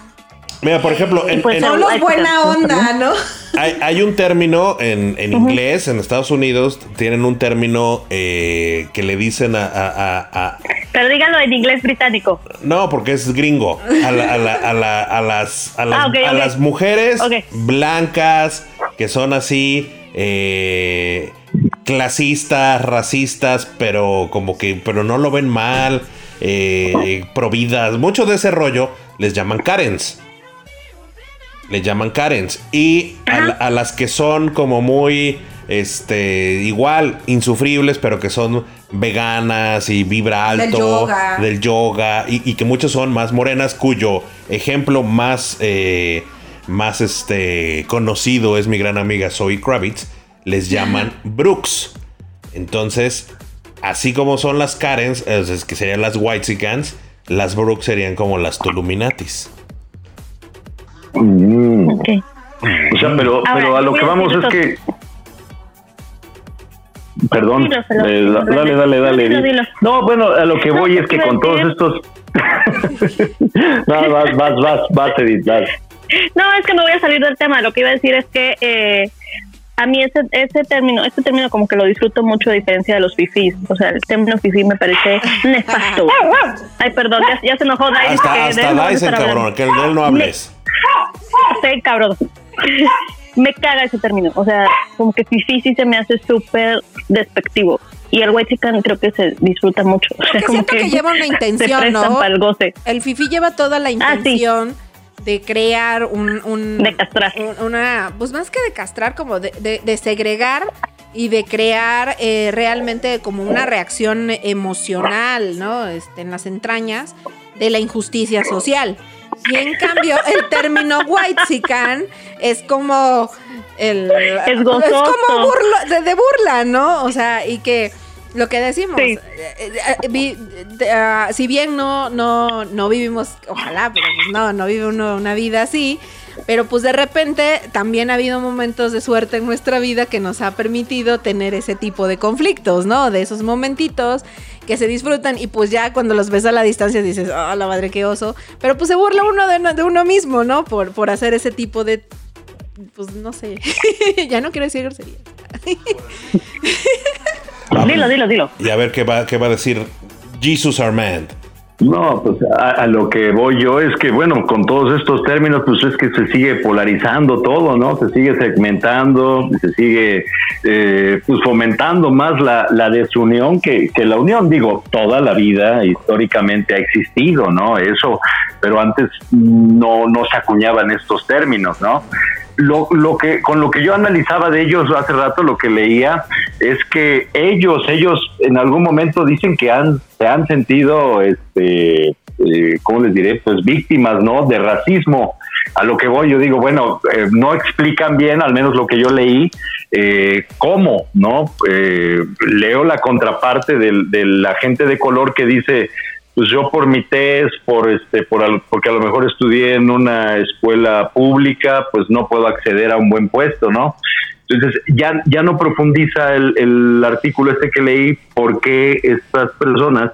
Mira, por ejemplo, en- pues en- son los White buena onda, ¿no? hay, hay un término en, en inglés, en Estados Unidos, tienen un término eh, que le dicen a, a- a- a- Pero díganlo en inglés británico. No, porque es gringo. A, la- a la- a la- a las, a las, Ah, las mujeres blancas que son así eh, clasistas, racistas, pero como que pero no lo ven mal, eh, providas, mucho de ese rollo les llaman Karens. Le llaman Karens. Y a, la- a las que son como muy, este, igual, insufribles, pero que son veganas y vibra alto. Del yoga. Del yoga. Y, y que muchas son más morenas, cuyo ejemplo más, eh, más este, conocido es mi gran amiga Zoe Kravitz. Les llaman Brooks. Entonces, así como son las Karens, es es que serían las Whitesicans, las Brooks serían como las Tuluminatis. Mm. Ok. O sea, pero, Ahora, pero a lo que vamos es que. Perdón. Dilo, eh, dilo, dale, dale, dale. dilo. No, bueno, a lo que voy es que con todos estos. no, vas, vas, vas, vas, Edith, vas. No, es que me voy a salir del tema. Lo que iba a decir es que eh, a mí ese, ese término, este término como que lo disfruto mucho a diferencia de los fifís. O sea, el término fifí me parece nefasto. Ay, perdón, ya, ya se enojó Dai. dice que Hasta, hasta no Dyson, cabrón, que de él no hables. Sí, cabrón. me caga ese término. O sea, como que fifi sí se me hace súper despectivo. Y el white chicken creo que se disfruta mucho. O sea, Que como siento que, lleva una intención, ¿no? para el goce. El fifi lleva toda la Ah, sí. De crear un, un- De castrar. un- una, pues más que de castrar, como de, de- de segregar y de crear eh, realmente como una reacción emocional, ¿no? Este, en las entrañas de la injusticia social. Y en cambio, el término white es como el Es gozoso. como burla, de, de burla, ¿no? O sea, y que lo que decimos, Sí. ah, si bien no, no, no vivimos, ojalá, pero pues no, no vive uno una vida así, pero pues de repente también ha habido momentos de suerte en nuestra vida que nos ha permitido tener ese tipo de conflictos, ¿no? De esos momentitos que se disfrutan y pues ya cuando los ves a la distancia dices, ah, la madre qué oso, pero pues se burla uno de, de uno mismo, ¿no? Por, por hacer ese tipo de, pues no sé, ya no quiero decir grosería. Dilo, dilo, dilo. Y a ver qué va, qué va a decir Jesus Armand. No, pues a, a lo que voy yo es que, bueno, con todos estos términos, pues es que se sigue polarizando todo, ¿no? Se sigue segmentando, se sigue eh, pues fomentando más la, la desunión que, que la unión. Digo, toda la vida históricamente ha existido, ¿no? Eso, pero antes no, no se acuñaban estos términos, ¿no? Lo, lo que con lo que yo analizaba de ellos hace rato lo que leía es que ellos ellos en algún momento dicen que han se han sentido este eh, cómo les diré pues víctimas no de racismo. A lo que voy yo digo bueno eh, no explican bien al menos lo que yo leí eh, cómo no Eh, leo la contraparte del- de la gente de color que dice pues yo por mi test, por este, por al- porque a lo mejor estudié en una escuela pública, pues no puedo acceder a un buen puesto, ¿no? Entonces ya, ya no profundiza el, el artículo este que leí porque estas personas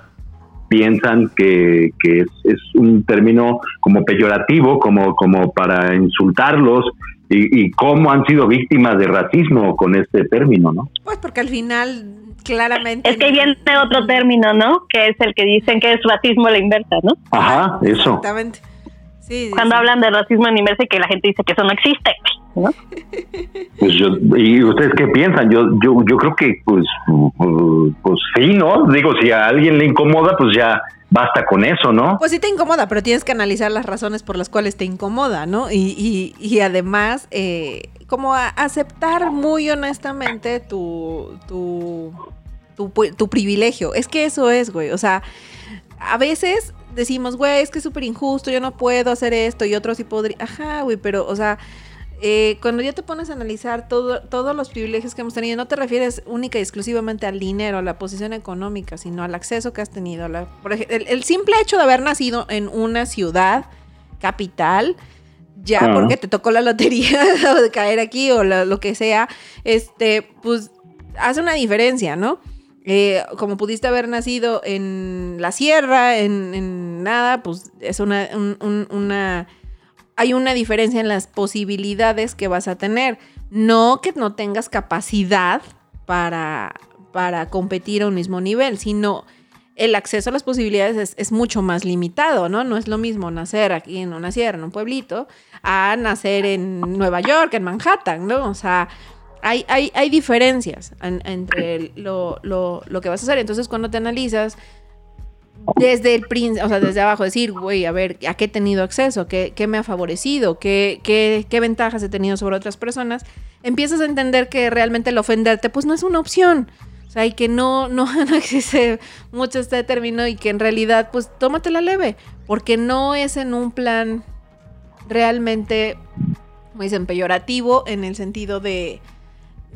piensan que, que es, es un término como peyorativo, como, como para insultarlos y, y cómo han sido víctimas de racismo con este término, ¿no? Pues porque al final claramente... Es que viene otro término, ¿no? Que es el que dicen que es racismo a la inversa, ¿no? Ajá, eso. Exactamente. Sí, sí, Cuando sí. hablan de racismo a la inversa y que la gente dice que eso no existe, ¿no? Pues yo, ¿Y ustedes qué piensan? Yo, yo, yo creo que, pues, uh, pues sí, ¿no? Digo, si a alguien le incomoda, pues ya basta con eso, ¿no? Pues sí te incomoda, pero tienes que analizar las razones por las cuales te incomoda, ¿no? Y, y, y además, eh, como aceptar muy honestamente tu, tu, tu, tu privilegio. Es que eso es, güey. O sea, a veces decimos, güey, es que es súper injusto, yo no puedo hacer esto y otros sí podría. Ajá, güey, pero, o sea, eh, cuando ya te pones a analizar todo, todos los privilegios que hemos tenido, no te refieres única y exclusivamente al dinero, a la posición económica, sino al acceso que has tenido. la- por el, el simple hecho de haber nacido en una ciudad capital, ya porque te tocó la lotería o de caer aquí o la- lo que sea, este, pues hace una diferencia, ¿no? Eh, como pudiste haber nacido en la sierra, en, en nada, pues es una, un- un- una hay una diferencia en las posibilidades que vas a tener. No que no tengas capacidad para, para competir a un mismo nivel, sino el acceso a las posibilidades es, mucho más limitado, ¿no? No es lo mismo nacer aquí en una sierra, en un pueblito, a nacer en Nueva York, en Manhattan, ¿no? O sea, hay, hay, hay diferencias en- entre lo, lo, lo que vas a hacer. Entonces, cuando te analizas, desde el o sea, desde abajo, decir, güey, a ver, ¿a qué he tenido acceso? ¿Qué, qué me ha favorecido? ¿Qué, qué, qué ventajas he tenido sobre otras personas? Empiezas a entender que realmente el ofenderte, pues no es una opción. O sea, y que no, no, no existe mucho este término y que en realidad, pues tómatela leve, porque no es en un plan realmente, como dicen, peyorativo en el sentido de,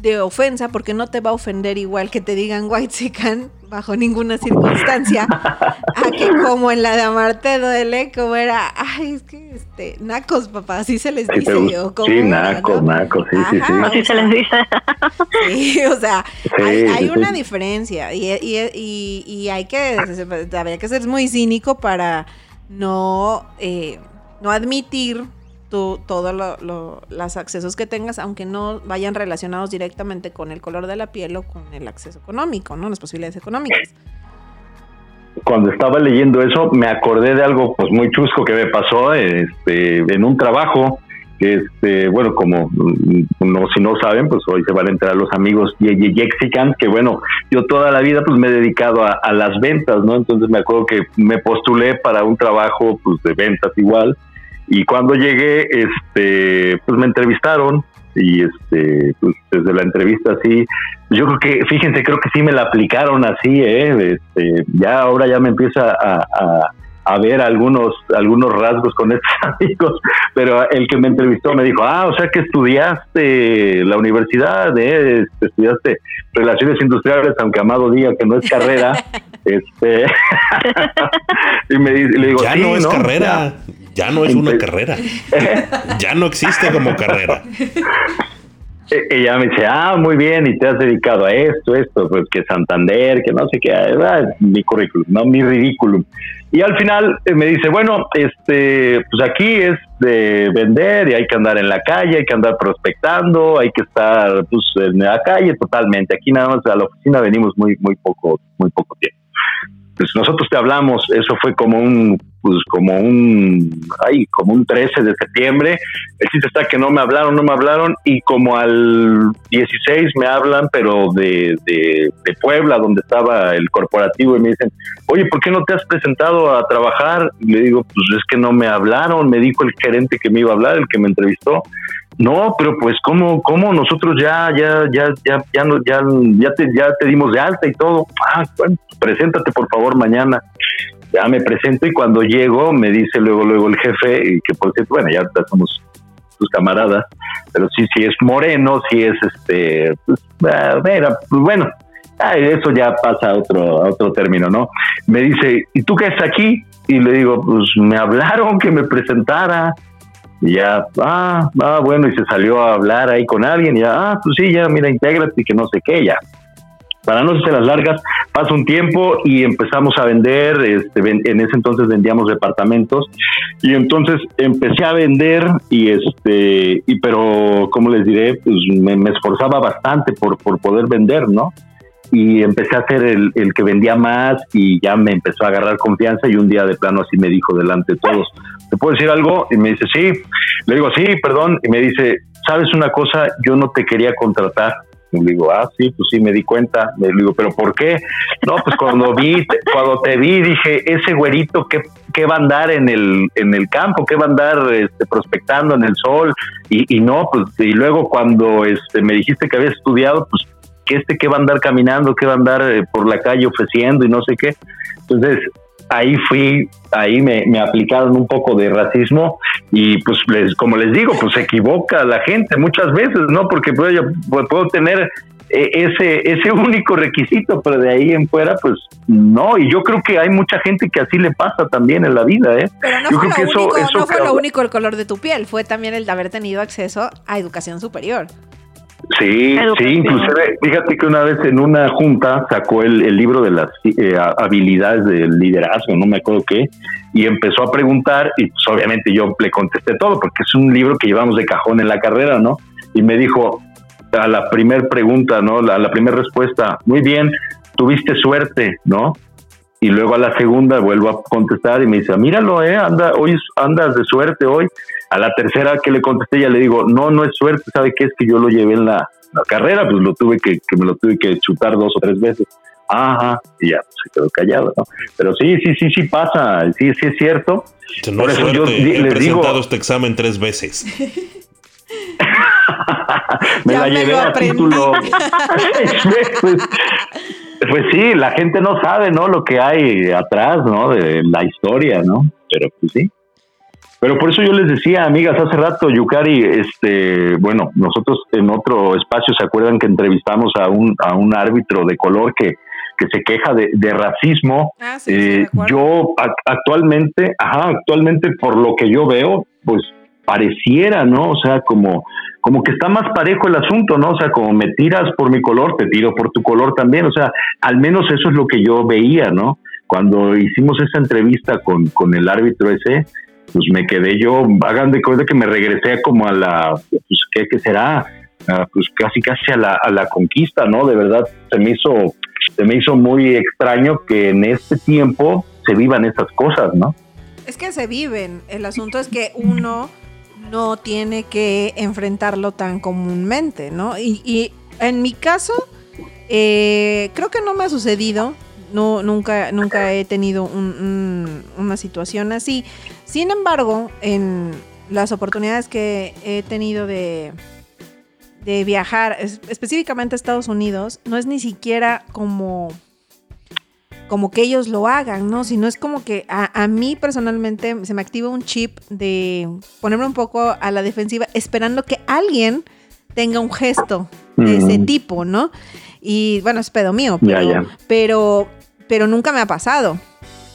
de ofensa, porque no te va a ofender igual que te digan white sican bajo ninguna circunstancia, a que como en la de Amarte duele, como era, ay, es que este, nacos, papá, así se les Sí, dice. gusta. o como Sí, nacos, ¿no? nacos, sí, sí, sí. Así se les dice. Sí, o sea, Sí, hay, hay sí, una diferencia y, y- y- y hay que, habría que ser muy cínico para no, eh, no admitir tu, todos los accesos que tengas, aunque no vayan relacionados directamente con el color de la piel o con el acceso económico, ¿no? Las posibilidades económicas. Cuando estaba leyendo eso, me acordé de algo pues muy chusco que me pasó este, en un trabajo este, bueno, como mm, no, si no saben, pues hoy se van a enterar los amigos de Jexican, que bueno, yo toda la vida pues me he dedicado a, las ventas, ¿no? Entonces me acuerdo que me postulé para un trabajo pues de ventas igual, y cuando llegué, este, pues me entrevistaron, y este, pues desde la entrevista así, yo creo que, fíjense, creo que sí me la aplicaron así, ¿eh? Este, ya ahora ya me empieza a a ver algunos, algunos rasgos con estos amigos, pero el que me entrevistó me dijo, ah, o sea que estudiaste la universidad, ¿eh? Este, estudiaste relaciones industriales, aunque Amado diga que no es carrera, este, y me dice, le digo, ya no es carrera, ya. no es una carrera, ya no existe como carrera. E, ella me dice, ah, muy bien, y te has dedicado a esto, esto, pues que Santander, que no sé qué, ah, mi currículum, no mi ridículum. Y al final eh, me dice, bueno, este, pues aquí es de vender y hay que andar en la calle, hay que andar prospectando, hay que estar pues en la calle totalmente. Aquí nada más a la oficina venimos muy, muy poco, muy poco tiempo pues nosotros te hablamos, eso fue como un, pues como un, ay, como un 13 de septiembre. El chiste está que no me hablaron, no me hablaron, y como al 16 me hablan, pero de, de, Puebla, donde estaba el corporativo, y me dicen, oye, ¿por qué no te has presentado a trabajar? Y le digo, pues es que no me hablaron, me dijo el gerente que me iba a hablar, el que me entrevistó. No, pero pues cómo, cómo nosotros ya, ya, ya, ya, ya, ya, ya te, ya te dimos de alta y todo. Ah, bueno, preséntate por favor mañana. Ya me presento y cuando llego me dice luego, luego el jefe, y que por cierto, bueno, ya somos tus camaradas, pero sí, sí es moreno, sí es este, pues, ah, pues bueno, eso ya pasa a otro, a otro término, ¿no? Me dice, ¿y tú qué estás aquí? Y le digo, pues me hablaron que me presentara. Y ya, ah, ah, bueno, y se salió a hablar ahí con alguien, y ya, ah, pues sí, ya, mira, intégrate que no sé qué, ya. Para no ser las largas, pasa un tiempo y empezamos a vender, este, en ese entonces vendíamos departamentos, y entonces empecé a vender, y este, y pero, como les diré, pues me, me esforzaba bastante por, por poder vender, ¿no? y empecé a ser el, el, que vendía más y ya me empezó a agarrar confianza y un día de plano así me dijo delante de todos, ¿te puedo decir algo? Y me dice, sí, le digo, sí, perdón, y me dice, ¿sabes una cosa? Yo no te quería contratar. Y le digo, ah, sí, pues sí, me di cuenta. Le digo, ¿pero por qué? No, pues cuando vi, cuando te vi, dije, ese güerito, ¿qué, qué va a andar en el, en el campo? ¿Qué va a andar este, prospectando en el sol? Y, y no, pues, y luego cuando este, me dijiste que había estudiado, pues que este que va a andar caminando, que va a andar eh, por la calle ofreciendo y no sé qué. Entonces, ahí fui, ahí me, aplicaron un poco de racismo y pues les, como les digo, pues se equivoca la gente muchas veces, ¿no? Porque puedo, yo puedo tener eh, ese, ese único requisito, pero de ahí en fuera, pues no. Y yo creo que hay mucha gente que así le pasa también en la vida, ¿eh? Pero no fue, lo, único, no fue lo único el color de tu piel, fue también el de haber tenido acceso a educación superior. Sí, sí, inclusive, fíjate que una vez en una junta sacó el, libro de las eh, habilidades del liderazgo, no me acuerdo qué, y empezó a preguntar, y pues obviamente yo le contesté todo, porque es un libro que llevamos de cajón en la carrera, ¿no? Y me dijo a la primera pregunta, ¿no? A la primera respuesta, muy bien, tuviste suerte, ¿no? Y luego a la segunda vuelvo a contestar y me dice, míralo, eh, anda, hoy andas de suerte hoy. A la tercera que le contesté ya le digo, no, no es suerte, ¿sabe qué? Es que yo lo llevé en la, carrera, pues lo tuve que, que me lo tuve que chutar dos o tres veces. Ajá, y ya se quedó callado, ¿no? Pero sí, sí, sí, sí pasa, sí, sí es cierto. Por eso yo he les presentado digo, este examen tres veces. me la llevé a título. Pues sí, la gente no sabe, ¿no? Lo que hay atrás, ¿no? De la historia, ¿no? Pero pues sí. Pero por eso yo les decía, amigas, hace rato, Yukari, este, bueno, nosotros en otro espacio se acuerdan que entrevistamos a un, a un árbitro de color que, que se queja de, racismo. Ah, eh, yo actualmente, ajá, actualmente por lo que yo veo, pues pareciera, ¿no? O sea, como, como que está más parejo el asunto, ¿no? O sea, como me tiras por mi color, te tiro por tu color también. O sea, al menos eso es lo que yo veía, ¿no? Cuando hicimos esa entrevista con, con el árbitro ese, pues me quedé yo, hagan de cuenta que me regresé como a la, pues, ¿qué, será? Ah, pues casi casi a la, a la conquista, ¿no? De verdad, se me hizo, se me hizo muy extraño que en este tiempo se vivan esas cosas, ¿no? Es que se viven. El asunto es que uno no tiene que enfrentarlo tan comúnmente, ¿no? Y, en mi caso, eh, creo que no me ha sucedido. No, nunca, nunca he tenido un- un- una situación así. Sin embargo, en las oportunidades que he tenido de, de viajar, es- específicamente a Estados Unidos, no es ni siquiera como como que ellos lo hagan, ¿no? Sino es como que a, a mí personalmente se me activa un chip de ponerme un poco a la defensiva, esperando que alguien tenga un gesto de ese Mm. tipo, ¿no? Y bueno, es pedo mío, Ya, pero, ya. pero, pero nunca me ha pasado.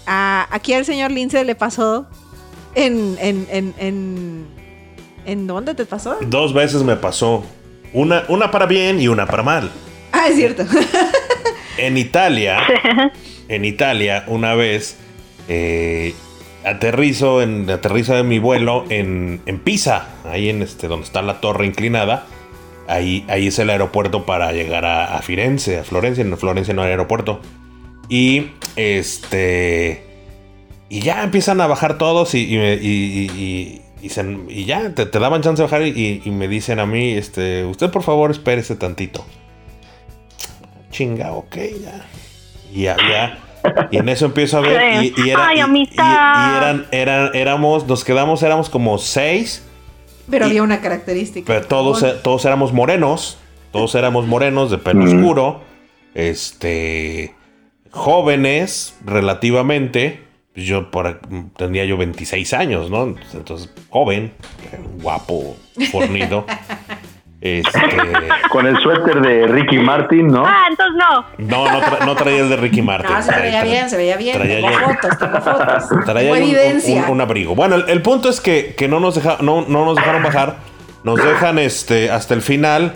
A- aquí al señor Lince le pasó en, en, en, en, ¿en dónde te pasó? Dos veces me pasó. Una, una para bien y una para mal. Ah, es cierto. En Italia, en Italia, una vez eh, aterrizo en aterriza de mi vuelo en, en Pisa, ahí en este donde está la torre inclinada. Ahí, ahí es el aeropuerto para llegar a, a Firenze, a Florencia. En Florencia no hay aeropuerto. Y este. Y ya empiezan a bajar todos y, y, y- y- se- ya te, te daban chance de bajar y me dicen a mí, este, usted por favor espérese tantito. Chinga, ok, ya. Y ya, ya. Y en eso empiezo a ver. Y, y era- Ay, y- y- amistad. y eran, eran, éramos, nos quedamos, éramos como seis. Pero Y- había una característica. Pero todos, eh, todos éramos morenos. Todos éramos morenos, de pelo oscuro. Este. Jóvenes, relativamente. Pues Yo por, tendría yo 26 años, ¿no? Entonces, joven, guapo, fornido. Este. Con el suéter de Ricky Martin, ¿no? Ah, entonces no. No, no, tra- no traía el de Ricky Martin. No, se veía Tra- bien, se veía bien. traía Tengo yo- fotos, tengo fotos. Traía un- un, evidencia. un- un abrigo. Bueno, el, el punto es que, que no, nos deja- no, no nos dejaron bajar. Nos dejan este, hasta el final.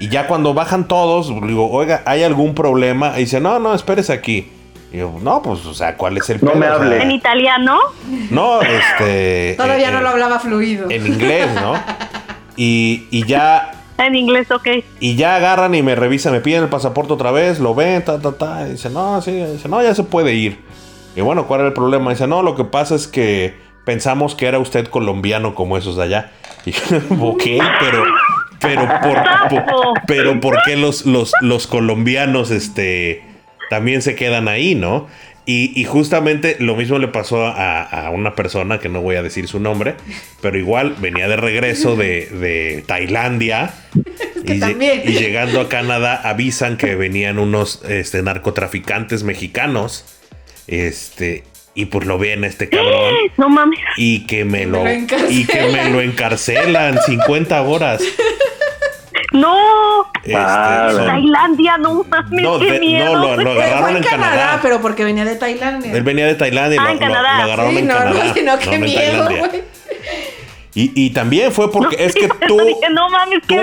Y ya cuando bajan todos, digo, oiga, ¿hay algún problema? Y dice, no, no, espérese aquí. Y yo, no, pues, o sea, ¿cuál es el No pedo? me O sea, hable. En italiano. no, este. Todavía eh, no eh, lo hablaba fluido. En inglés, ¿no? Y, y ya En inglés, ok. y ya agarran y me revisan, me piden el pasaporte otra vez, lo ven, ta, ta, ta. Y dice, no, sí, dice, no, ya se puede ir. Y bueno, ¿cuál era el problema? Dice, no, lo que pasa es que pensamos que era usted colombiano como esos de allá. Y ok, pero, pero, por, por- pero ¿por qué los, los, los colombianos este, también se quedan ahí, no? Y, y justamente lo mismo le pasó a, a una persona, que no voy a decir su nombre, pero igual venía de regreso de, de Tailandia. y, llegando a Canadá avisan que venían unos este, narcotraficantes mexicanos. Este, y pues lo ven este cabrón. No mames. Y que me lo, lo y que me lo encarcelan 50 horas. No. Este, Ah, son- Tailandia, no mames. no, qué de- miedo. no, lo, lo agarraron en en Canadá, Canadá. pero porque venía de Tailandia. Él venía de Tailandia y Ah, lo, en lo- Canadá. lo agarraron sí, en no, Canadá. no, sino no, qué no miedo, güey. Y, y también fue porque es que tú, Dije, no mames, tú,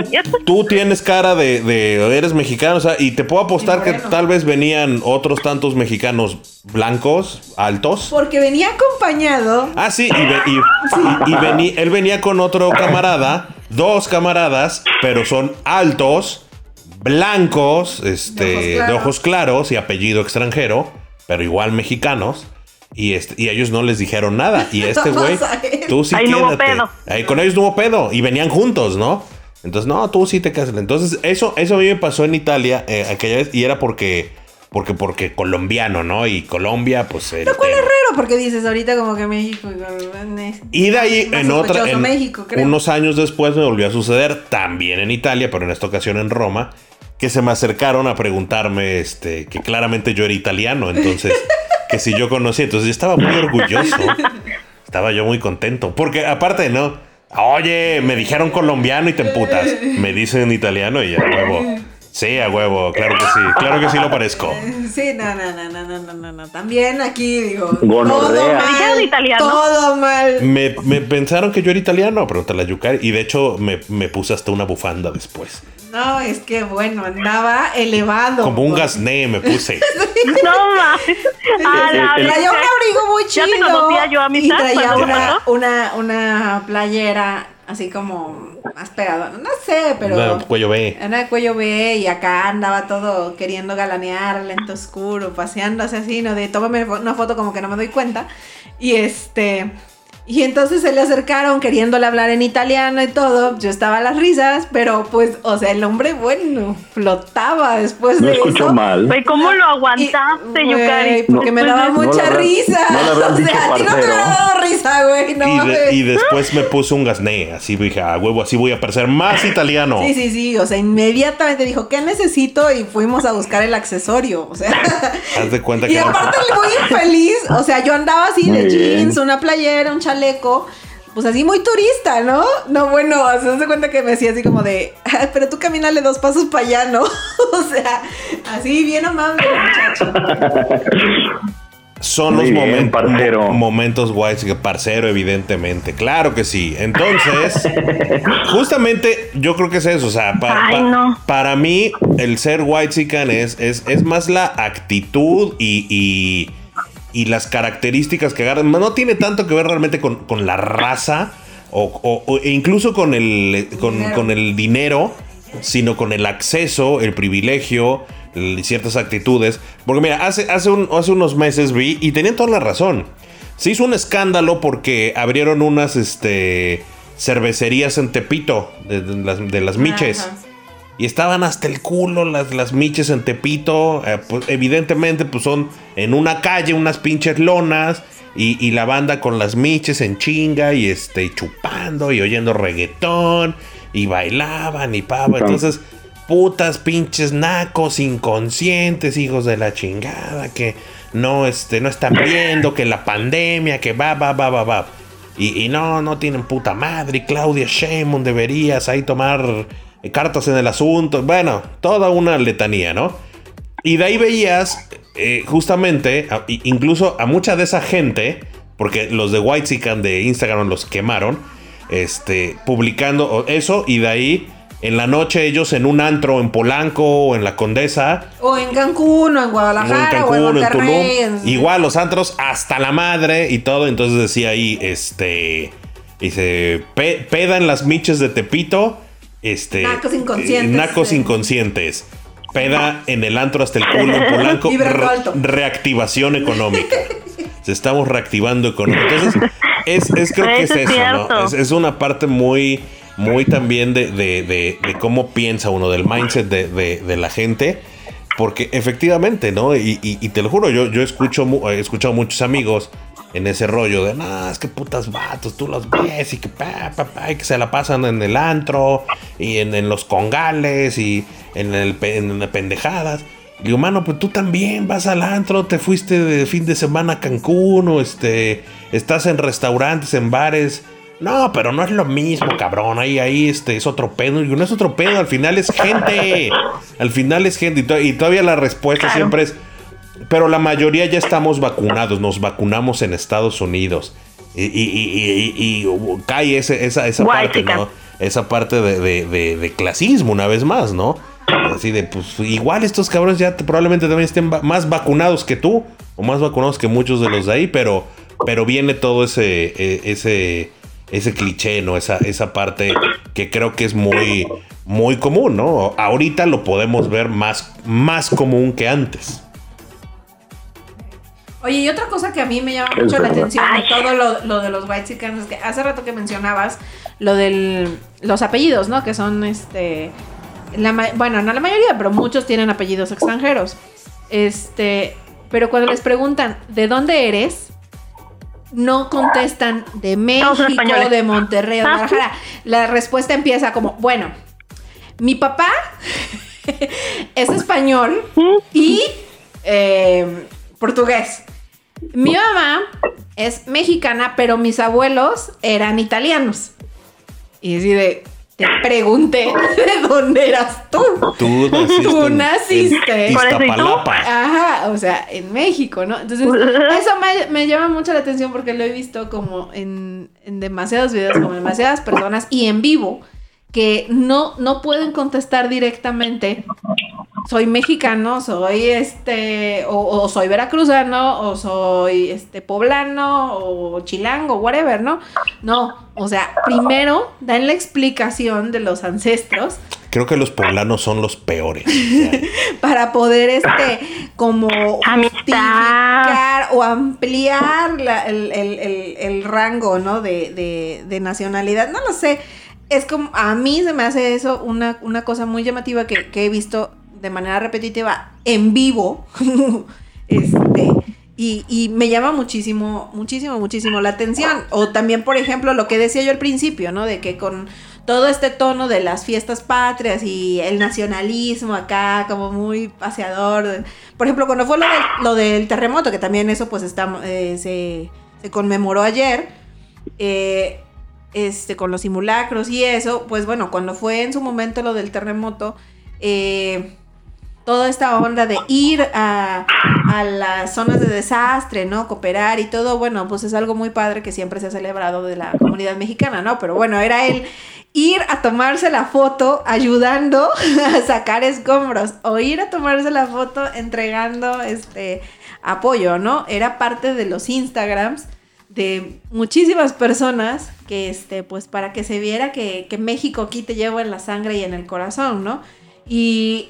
tú tienes cara de, de eres mexicano, o sea, y te puedo apostar que tal vez venían otros tantos mexicanos blancos, altos. Porque venía acompañado. Ah, sí, y, ve- y- y- y vení- él venía con otro camarada, dos camaradas, pero son altos, blancos, este, De ojos de claros. ojos claros y apellido extranjero, pero igual mexicanos. Y, este, y ellos no les dijeron nada. Y este güey, tú sí Ahí no hubo pedo. Ahí con ellos no hubo pedo. Y venían juntos, ¿no? Entonces, no, tú sí te casas. Entonces, eso, eso a mí me pasó en Italia eh, aquella vez. Y era porque, porque, porque colombiano, ¿no? Y Colombia, pues. el Lo cual es tema. raro porque dices ahorita como que México. Y de ahí, en otra, en México, creo. unos años después me volvió a suceder, también en Italia, pero en esta ocasión en Roma, que se me acercaron a preguntarme, este, que claramente yo era italiano, entonces, que si yo conocía, entonces yo estaba muy orgulloso, estaba yo muy contento, porque aparte, ¿no? Oye, me dijeron colombiano y te emputas, me dicen italiano y a huevo. Sí, a huevo, claro que sí, claro que sí lo parezco. Sí, no, no, no, no, no, no, no, También aquí digo. Gonorrea. Todo mal, italiano. Todo mal. Me, me, pensaron que yo era italiano, pregúntale a Yucari. Y de hecho me, me, puse hasta una bufanda después. No, es que bueno, andaba elevado. Como un gasné me puse. no más. Ah, traía un abrigo muy chido. Ya te yo a mi Y traía una, una, una playera así como más pegada. No sé, pero. No, cuello B. Era de cuello B y acá andaba todo queriendo galanear, lento oscuro, paseándose así, ¿no? De tómame una foto como que no me doy cuenta. Y este. Y entonces se le acercaron queriéndole hablar en italiano y todo. Yo estaba a las risas, pero pues, o sea, el hombre, bueno, flotaba después No de escucho eso. mal. Güey, ¿cómo lo Y, aguantaste, güey, Yukari? Porque me daba No mucha risa. no o sea, a ti no te hubiera dado risa, güey. No y, de- y después me puse un gasné, así dije, a huevo, así voy a parecer más italiano. Sí, sí, sí. O sea, inmediatamente dijo, ¿qué necesito? Y fuimos a buscar el accesorio. O sea. Haz de cuenta Y que aparte el muy infeliz, o sea, yo andaba así de bien. jeans, una playera, un chaleco, pues así muy turista, ¿no? No, bueno, se hace cuenta que me decía así como de, "Ah, pero tú camínale dos pasos para allá, ¿no? o sea, así bien amable muchacho. son Muy los bien, momen- parcero. mo- momentos guays parcero, evidentemente. Claro que sí. Entonces, justamente yo creo que es eso. O sea, pa- Ay, pa- no. para mí, el ser white es, es, es más la actitud y, y, y las características que agarran. No tiene tanto que ver realmente con, con la raza o, o- o- e incluso con el, con, Dinero. con el dinero, sino con el acceso, el privilegio, el- ciertas actitudes. Porque mira, hace, hace, un- hace unos meses vi y tenían toda la razón. Se hizo un escándalo porque abrieron unas este, cervecerías en Tepito, de, de las, de las miches. Ajá. Y estaban hasta el culo las, las miches en Tepito. eh, pues, evidentemente, pues son en una calle, unas pinches lonas. Y, y la banda con las miches en chinga y este, chupando y oyendo reggaetón. Y bailaban y pava. Entonces, putas pinches nacos inconscientes, hijos de la chingada, que no, este, no están viendo que la pandemia, que va, va, va, va, va. Y, y no, no tienen puta madre. y Claudia Sheinbaum deberías ahí tomar cartas en el asunto. Bueno, toda una letanía, ¿no? Y de ahí veías eh, justamente, a- incluso a mucha de esa gente, porque los de White de Instagram los quemaron, este, publicando eso y de ahí en la noche ellos en un antro en Polanco o en la Condesa O en Cancún, o en o en Guadalajara, o en Cancún, en. Tulum. Igual los antros hasta la madre y todo. Entonces decía ahí, este. Dice, "Pe- peda en las miches de Tepito. Este. Nacos inconscientes. eh, nacos Sí. inconscientes. Peda en el antro hasta el culo en Polanco. Re- reactivación económica. Se estamos reactivando económica. Entonces, es, es creo que es Eso es eso, ¿no? Es, es una parte muy, muy también de, de- de- de cómo piensa uno, del mindset de, de- de la gente. Porque efectivamente, ¿no? Y, y- y te lo juro, yo, yo escucho, he escuchado muchos amigos en ese rollo de, no, es que putas vatos, tú los ves y que pa, pa, pa", y que se la pasan en el antro y en, en los congales y en, el, en las pendejadas. Le digo, mano, pues tú también vas al antro, te fuiste de fin de semana a Cancún o este, estás en restaurantes, en bares. No, pero no es lo mismo, cabrón. Ahí, ahí, este, es otro pedo. Digo, no es otro pedo, al final es gente. Al final es gente. Y, to- y todavía la respuesta Claro. siempre es. Pero la mayoría ya estamos vacunados. Nos vacunamos en Estados Unidos. Y, y- y- y- cae ese- esa, esa Guay, parte, chica. ¿no? Esa parte de, de- de- de clasismo, una vez más, ¿no? Así de, pues igual estos cabrones ya te- probablemente también estén va- más vacunados que tú. O más vacunados que muchos de los de ahí. Pero, pero viene todo ese, e- ese, ese cliché, ¿no? Esa, esa parte que creo que es muy, muy común, ¿no? Ahorita lo podemos ver más, más común que antes. Oye, y otra cosa que a mí me llama mucho la atención de todo lo, lo de los white chickens es que hace rato que mencionabas lo de los apellidos, ¿no? Que son este. La, bueno, no la mayoría, pero muchos tienen apellidos extranjeros. Este. Pero cuando les preguntan ¿de dónde eres? No contestan de México, de Monterrey de Guadalajara. La respuesta empieza como, bueno, mi papá es español y eh, portugués. Mi mamá es mexicana, pero mis abuelos eran italianos. Y así de, te pregunté de dónde eras tú. Tú naciste. Tú en- naciste. en. Iztapalapa. Ajá, o sea, en México, ¿no? Entonces, eso me, me llama mucho la atención porque lo he visto como en, en demasiados videos, como en demasiadas personas y en vivo, que no, no pueden contestar directamente. Soy mexicano, soy este, o, o soy veracruzano, o soy este poblano, o chilango, whatever, ¿no? No, o sea, primero dan la explicación de los ancestros. Creo que los poblanos son los peores. para poder este como justificar o ampliar la- el, el- el- el rango no de, de- de nacionalidad. No lo sé. Es como a mí se me hace eso una, una cosa muy llamativa que, que he visto de manera repetitiva en vivo este y, y me llama muchísimo, muchísimo, muchísimo la atención. O también, por ejemplo, lo que decía yo al principio, ¿no? De que con todo este tono de las fiestas patrias y el nacionalismo acá, como muy paseador. Por ejemplo, cuando fue lo del, terremoto, que también eso pues está, eh, se, se conmemoró ayer, eh, este, con los simulacros y eso, pues bueno, cuando fue en su momento lo del terremoto, eh, toda esta onda de ir a, a las zonas de desastre, ¿no? Cooperar y todo, bueno, pues es algo muy padre que siempre se ha celebrado de la comunidad mexicana, ¿no? Pero bueno, era el ir a tomarse la foto ayudando a sacar escombros o ir a tomarse la foto entregando este apoyo, ¿no? Era parte de los Instagrams de muchísimas personas que, este, pues para que se viera que, que México aquí te lleva en la sangre y en el corazón, ¿no? Y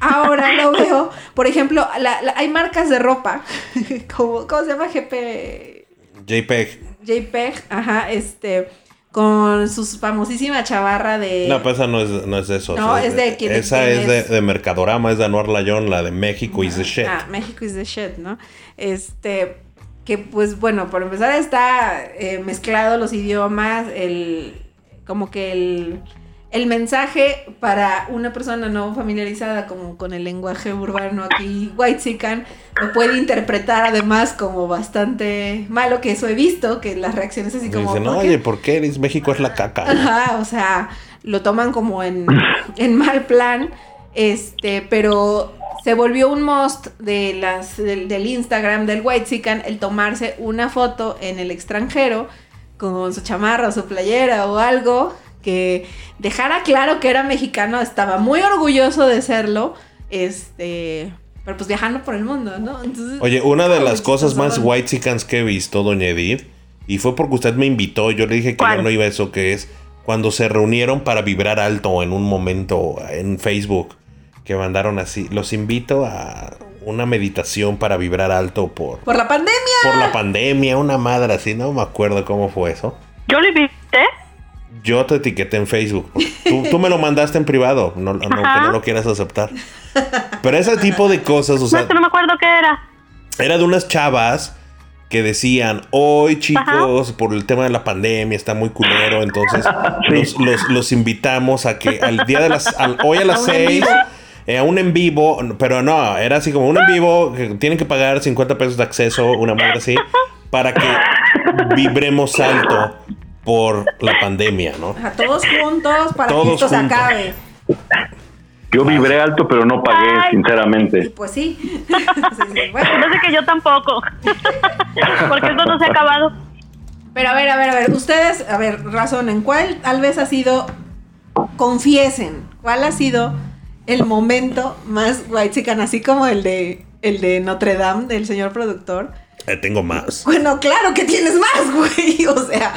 ahora lo veo, por ejemplo, la- la- hay marcas de ropa, como, ¿cómo se llama? GP, JPEG. JPEG, ajá, este, con su famosísima chavarra de... No, pues esa no es, no es de eso. No, o sea, es de quien- Esa es de, es- de Mercadorama, es de Anuar Layón, la de México is the shit. Ah, México is the shit, ¿no? Este, que pues bueno, por empezar está eh, mezclado los idiomas, el, como que el, el mensaje para una persona no familiarizada como con el lenguaje urbano aquí, White lo puede interpretar además como bastante malo, que eso he visto, que las reacciones así como... Dicen, ¿por qué? oye, ¿por qué eres México es la caca? Ajá, o sea, lo toman como en, en mal plan, este, pero se volvió un must de las, del, del Instagram del White el tomarse una foto en el extranjero con su chamarra o su playera o algo que dejara claro que era mexicano, estaba muy orgulloso de serlo, este, pero pues viajando por el mundo, ¿no? Entonces, Oye, una de las cosas más white que he visto, doña Edith, y fue porque usted me invitó, yo le dije que yo ¿Cuál? no iba a eso, que es cuando se reunieron para vibrar alto en un momento en Facebook, que mandaron así, los invito a una meditación para vibrar alto por, por la pandemia. por la pandemia, una madre así, no me acuerdo cómo fue eso. Yo lo invité. Yo te etiqueté en Facebook. Tú, tú me lo mandaste en privado, no, no, que no lo quieras aceptar. Pero ese tipo de cosas, o No, sea, es que no me acuerdo qué era. era de unas chavas que decían, hoy chicos, por el tema de la pandemia está muy culero, entonces los, los- los invitamos a que al día de las, al- hoy a las 6, vivo. a un en vivo, pero no, era así como un en vivo, que tienen que pagar 50 pesos de acceso, una madre así, para que vibremos alto por la pandemia, ¿no? A todos juntos para que esto se acabe. Yo vibré alto, pero no pagué, Ay. Y sinceramente. pues sí. Sí, sí, bueno. No sé que yo tampoco. Porque esto no se ha acabado. Pero a ver, a ver, a ver, ustedes, a ver, razonen, ¿cuál tal vez ha sido, confiesen, cuál ha sido el momento más white así como el de, el de Notre Dame, del señor productor? Eh, tengo más. Bueno, claro que tienes más, güey, o sea,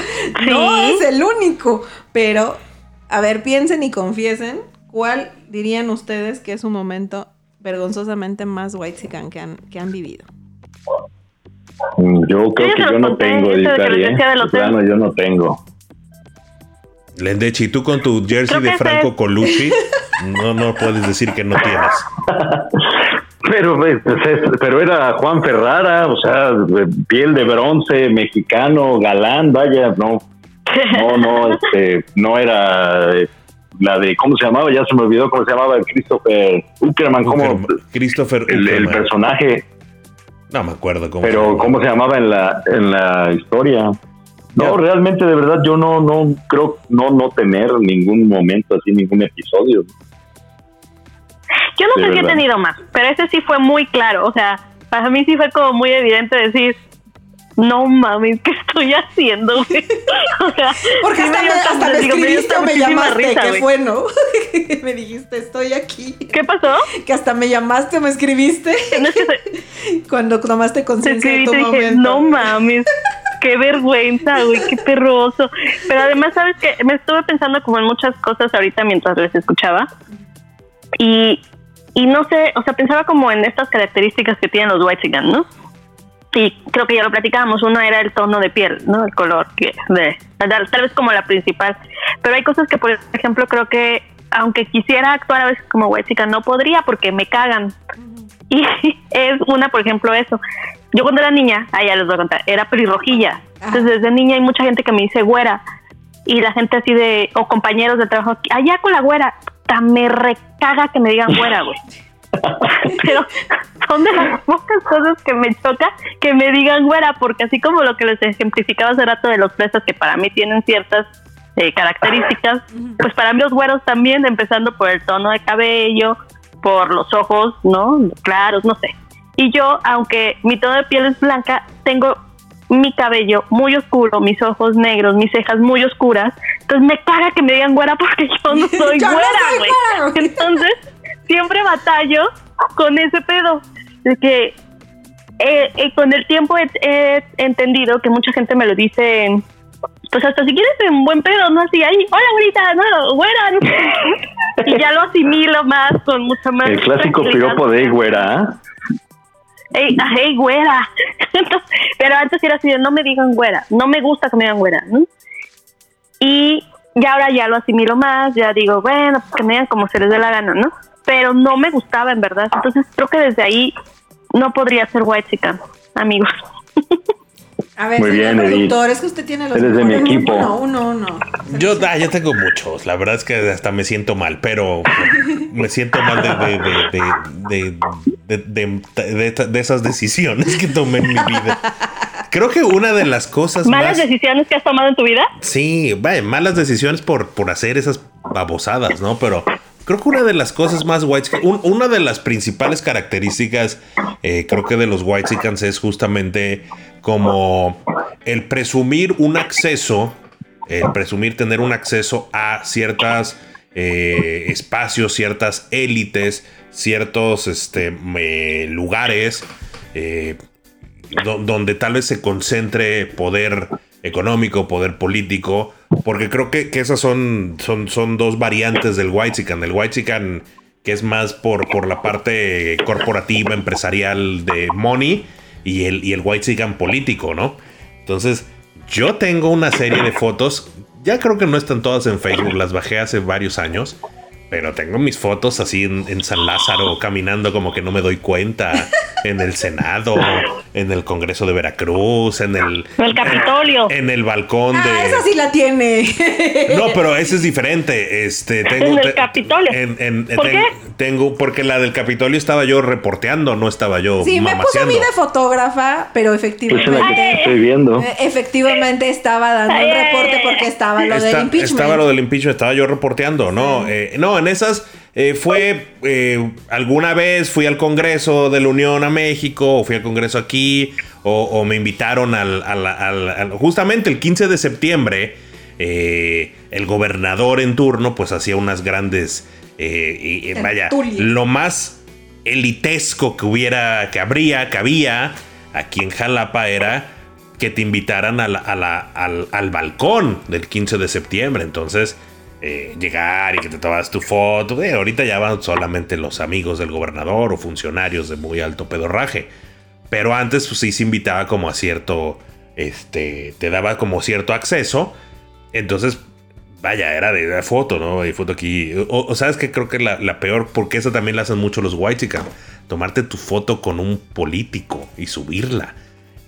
no Sí. es el único, pero, a ver, piensen y confiesen, ¿cuál dirían ustedes que es un momento vergonzosamente más white que han, que han vivido? Mm, Yo creo que yo no tengo, del ¿eh? Plano, yo no tengo. Lendechi, tú con tu jersey de Franco es. Colucci, no, no puedes decir que no tienes. Pero, pues, es- pero era Juan Ferrara, o sea, piel de bronce, mexicano, galán, vaya, no, no, no, este, no era eh, la de, ¿cómo se llamaba? Ya se me olvidó cómo se llamaba, Christopher Uckerman, ¿cómo? Christopher El, el personaje, No me acuerdo cómo. se pero llama. ¿cómo se llamaba en la, en la historia? No, Ya. realmente, de verdad, yo no, no creo no, no tener ningún momento así, ningún episodio. Yo no sé si he verdad. tenido más, pero ese sí fue muy claro. O sea, para mí sí fue como muy evidente decir, no mames, ¿qué estoy haciendo? O sea, Porque sí hasta, me, hasta me digo, escribiste o me llamaste, risa, que güey. fue, ¿no? me dijiste, estoy aquí. ¿Qué pasó? Que hasta me llamaste o me escribiste No es que se- cuando tomaste te conciencia de tu te dije, momento. no mames. qué vergüenza, güey, qué perroso. Pero además, ¿sabes qué? Me estuve pensando como en muchas cosas ahorita mientras les escuchaba. Y, y no sé, o sea, pensaba como en estas características que tienen los white chicken, ¿no? Y creo que ya lo platicábamos, una era el tono de piel, ¿no? El color, que de, tal tal vez como la principal. Pero hay cosas que, por ejemplo, creo que aunque quisiera actuar a veces como white chica, no podría porque me cagan. Y es una, por ejemplo, eso. Yo cuando era niña, ah, ya les voy a contar, era pelirrojilla. Entonces desde niña hay mucha gente que me dice güera. Y la gente así de, o compañeros de trabajo, allá con la güera, me recaga que me digan güera, güey. Pero son de las pocas cosas que me choca que me digan güera, porque así como lo que les ejemplificaba hace rato de los fresas que para mí tienen ciertas eh, características, pues para mí los güeros también, empezando por el tono de cabello, por los ojos, ¿no? Claros, no sé. Y yo, aunque mi tono de piel es blanca, tengo mi cabello muy oscuro, mis ojos negros, mis cejas muy oscuras. Entonces me caga que me digan güera porque yo no soy Yo güera, güey. Entonces siempre batallo con ese pedo. De que eh, eh, con el tiempo he, he entendido que mucha gente me lo dice, pues hasta si quieres en buen pedo, ¿no? Así, ahí, hola, güerita, no, güera. y ya lo asimilo más, con mucha más. El clásico piropo de güera. Ey, ah, hey, güera. Pero antes era así no me digan güera, no me gusta que me digan güera, ¿no? Y ya ahora ya lo asimilo más, ya digo, bueno, pues que me digan como se les dé la gana, ¿no? Pero no me gustaba en verdad. Entonces creo que desde ahí no podría ser white chica, amigos. A ver, Muy señor bien, Edith. productor, es que usted tiene los Eres de mi mejores. equipo. Uno, uno, uno. Yo, ah, yo tengo muchos. La verdad es que hasta me siento mal, pero me siento mal de, de, de, de, de- de- de- de- de esas decisiones que tomé en mi vida. Creo que una de las cosas ¿Malas más. decisiones que has tomado en tu vida? Sí, vaya, malas decisiones por, por hacer esas babosadas, ¿no? Pero creo que una de las cosas más white una de las principales características, eh, creo que de los white es justamente como el presumir un acceso, el presumir tener un acceso a ciertas eh, espacios, ciertas élites, ciertos este, lugares. eh, do- donde tal vez se concentre poder económico, poder político, porque creo que, que esas son, son, son dos variantes del Whitezican. El Whitezican que es más por, por la parte corporativa, empresarial de money, y el, y el Whitezican político, ¿no? Entonces, yo tengo una serie de fotos, ya creo que no están todas en Facebook, las bajé hace varios años. Pero tengo mis fotos así en, en San Lázaro, caminando como que no me doy cuenta, en el Senado, en el Congreso de Veracruz, en el, En el Capitolio. en el balcón de. Ah, esa sí la tiene. No, pero ese es diferente. Este, tengo, En el te- Capitolio. en- en- ¿Por ten- qué? Tengo, porque la del Capitolio estaba yo reporteando, no estaba yo Sí, me puso a mí de fotógrafa, pero Es en la que efectivamente. estoy viendo. eh, Efectivamente estaba dando un reporte porque estaba lo del impeachment. Estaba lo del impeachment, estaba yo reporteando, ¿no? Eh, no, en esas eh, fue eh, alguna vez fui al Congreso de la Unión a México, o fui al Congreso aquí, o, o me invitaron al, al- al- al- justamente el 15 de septiembre. eh, el gobernador en turno, pues hacía unas grandes. vaya, lo más elitesco que hubiera, que habría, que había aquí en Jalapa era que te invitaran a la- a la- al, al balcón del 15 de septiembre. Entonces, eh, llegar y que te tomas tu foto. Eh, ahorita ya van solamente los amigos del gobernador o funcionarios de muy alto pedorraje. Pero antes, pues sí se invitaba como a cierto. Este. Te daba como cierto acceso. Entonces, vaya, era de, foto, ¿no? Hay foto aquí. O, sabes que creo que la, peor, porque esa también la hacen mucho los white Tomarte tu foto con un político y subirla.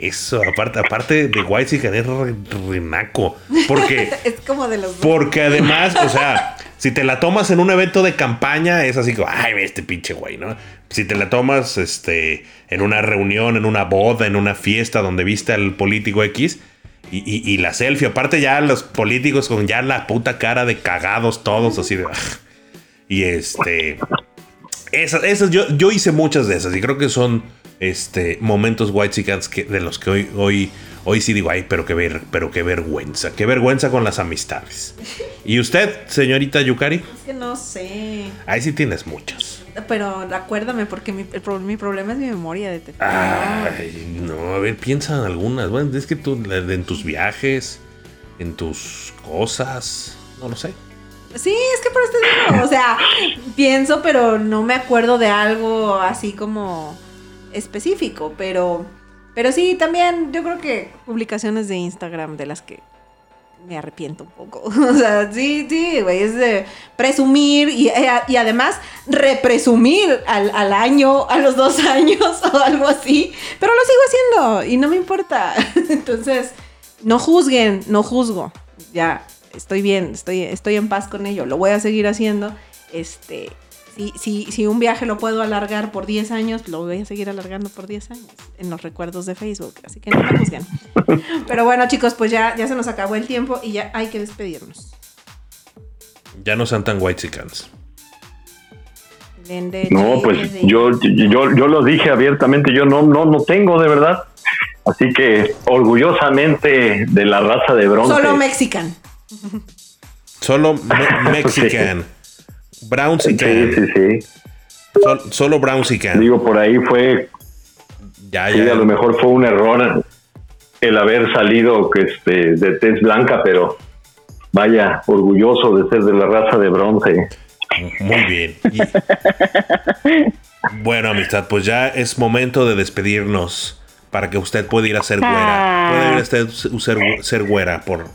Eso, aparte, aparte de white es re- renaco. Porque. Es como de los dos. Porque además, o sea, si te la tomas en un evento de campaña, es así como, ay, este pinche güey, ¿no? Si te la tomas este, en una reunión, en una boda, en una fiesta donde viste al político X y, y- y la selfie, aparte ya los políticos con ya la puta cara de cagados todos, así de... Y este... Esas, esas yo, yo hice muchas de esas y creo que son este, momentos white que de los que hoy, hoy, hoy sí digo, ay, pero qué, ver, pero qué vergüenza, qué vergüenza con las amistades. ¿Y usted, señorita Yukari? Es que no sé. Ahí sí tienes muchos. pero acuérdame, porque mi, el pro- mi problema es mi memoria de te- Ay, no, a ver, piensa en algunas. Bueno, es que tú, en tus viajes, en tus cosas, no lo sé. Sí, es que por eso te digo, o sea, pienso, pero no me acuerdo de algo así como específico, pero, pero sí, también yo creo que publicaciones de Instagram de las que me arrepiento un poco. O sea, sí, sí, güey, es de presumir y, eh, y además represumir al, al año, a los dos años o algo así, pero lo sigo haciendo y no me importa. Entonces, no juzguen, no juzgo. Ya, estoy bien, estoy, estoy en paz con ello, lo voy a seguir haciendo. Este, si, si, si un viaje lo puedo alargar por 10 años, lo voy a seguir alargando por 10 años en los recuerdos de Facebook. Así que no me juzguen. Pero bueno, chicos, pues ya, ya se nos acabó el tiempo y ya hay que despedirnos. Ya no sean tan white No, pues yo, yo, yo lo dije abiertamente, yo no, no, no tengo de verdad. Así que orgullosamente de la raza de bronce. Solo Mexican. Solo me- Mexican. Brown sí, can. sí, sí. Sol- solo Brown can. Digo, por ahí fue, Ya, sí, ya. a lo mejor fue un error el haber salido este, de tez blanca, pero vaya, orgulloso de ser de la raza de bronce. Muy bien. Y- Bueno, amistad, pues ya es momento de despedirnos para que usted pueda ir a ser güera. Ah. Puede ir a usted ser, ser güera por,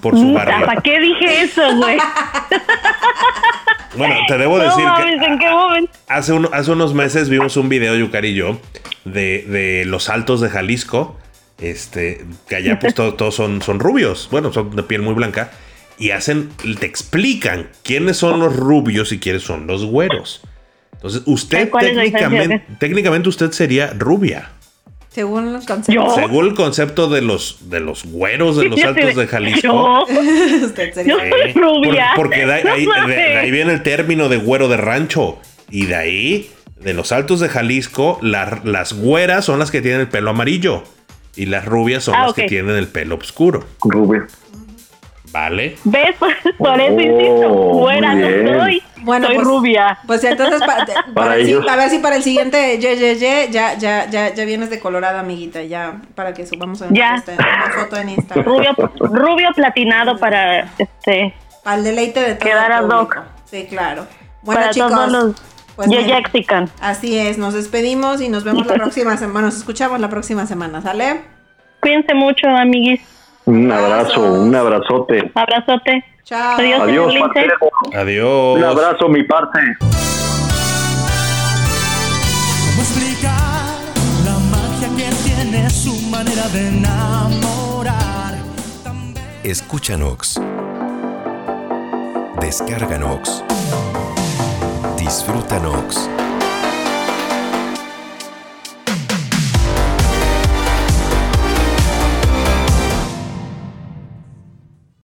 por su ¿Para barrio. qué dije eso, güey? Bueno, te debo No decir mames, que ¿en qué momento? hace, un- hace unos meses vimos un video, Yukari y yo, de, de los altos de Jalisco. Este, que allá pues todo- todos son, son rubios. Bueno, son de piel muy blanca. Y hacen, te explican quiénes son los rubios y quiénes son los güeros. Entonces, usted técnicamente, técnicamente usted sería rubia. Según los conceptos. Yo. Según el concepto de los, de los güeros de los altos de Jalisco. Yo, Usted sería- yo soy Eh, rubia. por- porque de ahí, No ahí- de- mames. de ahí viene el término de güero de rancho. Y de ahí, de los altos de Jalisco, la- las güeras son las que tienen el pelo amarillo. Y las rubias son Ah, las que tienen el pelo oscuro. Rubén. ¿Vale? ¿Ves? Por, eso Oh, insisto, muy no soy. Bueno, soy pues- rubia. Pues entonces, pa- para, Para el a ver si para el siguiente ye, ye, ye, ya, ya, ya, ya vienes de Colorado, amiguita, ya, para que subamos una, Ya. este, una foto en Instagram. Rubio, rubio platinado para este Para el deleite de todo Quedar público. hoc. Sí, claro. Bueno, para chicos, todos los pues así es, nos despedimos y nos vemos la próxima semana, nos escuchamos la próxima semana, ¿sale? Cuídense mucho, amiguis. Un abrazo, un abrazote. Abrazote. Chao. Adiós. Adiós. Adiós. Un abrazo, mi parte. ¿Cómo explicar la magia que tiene su manera de enamorar? Escucha Nox. Descarga Nox. Disfruta Nox.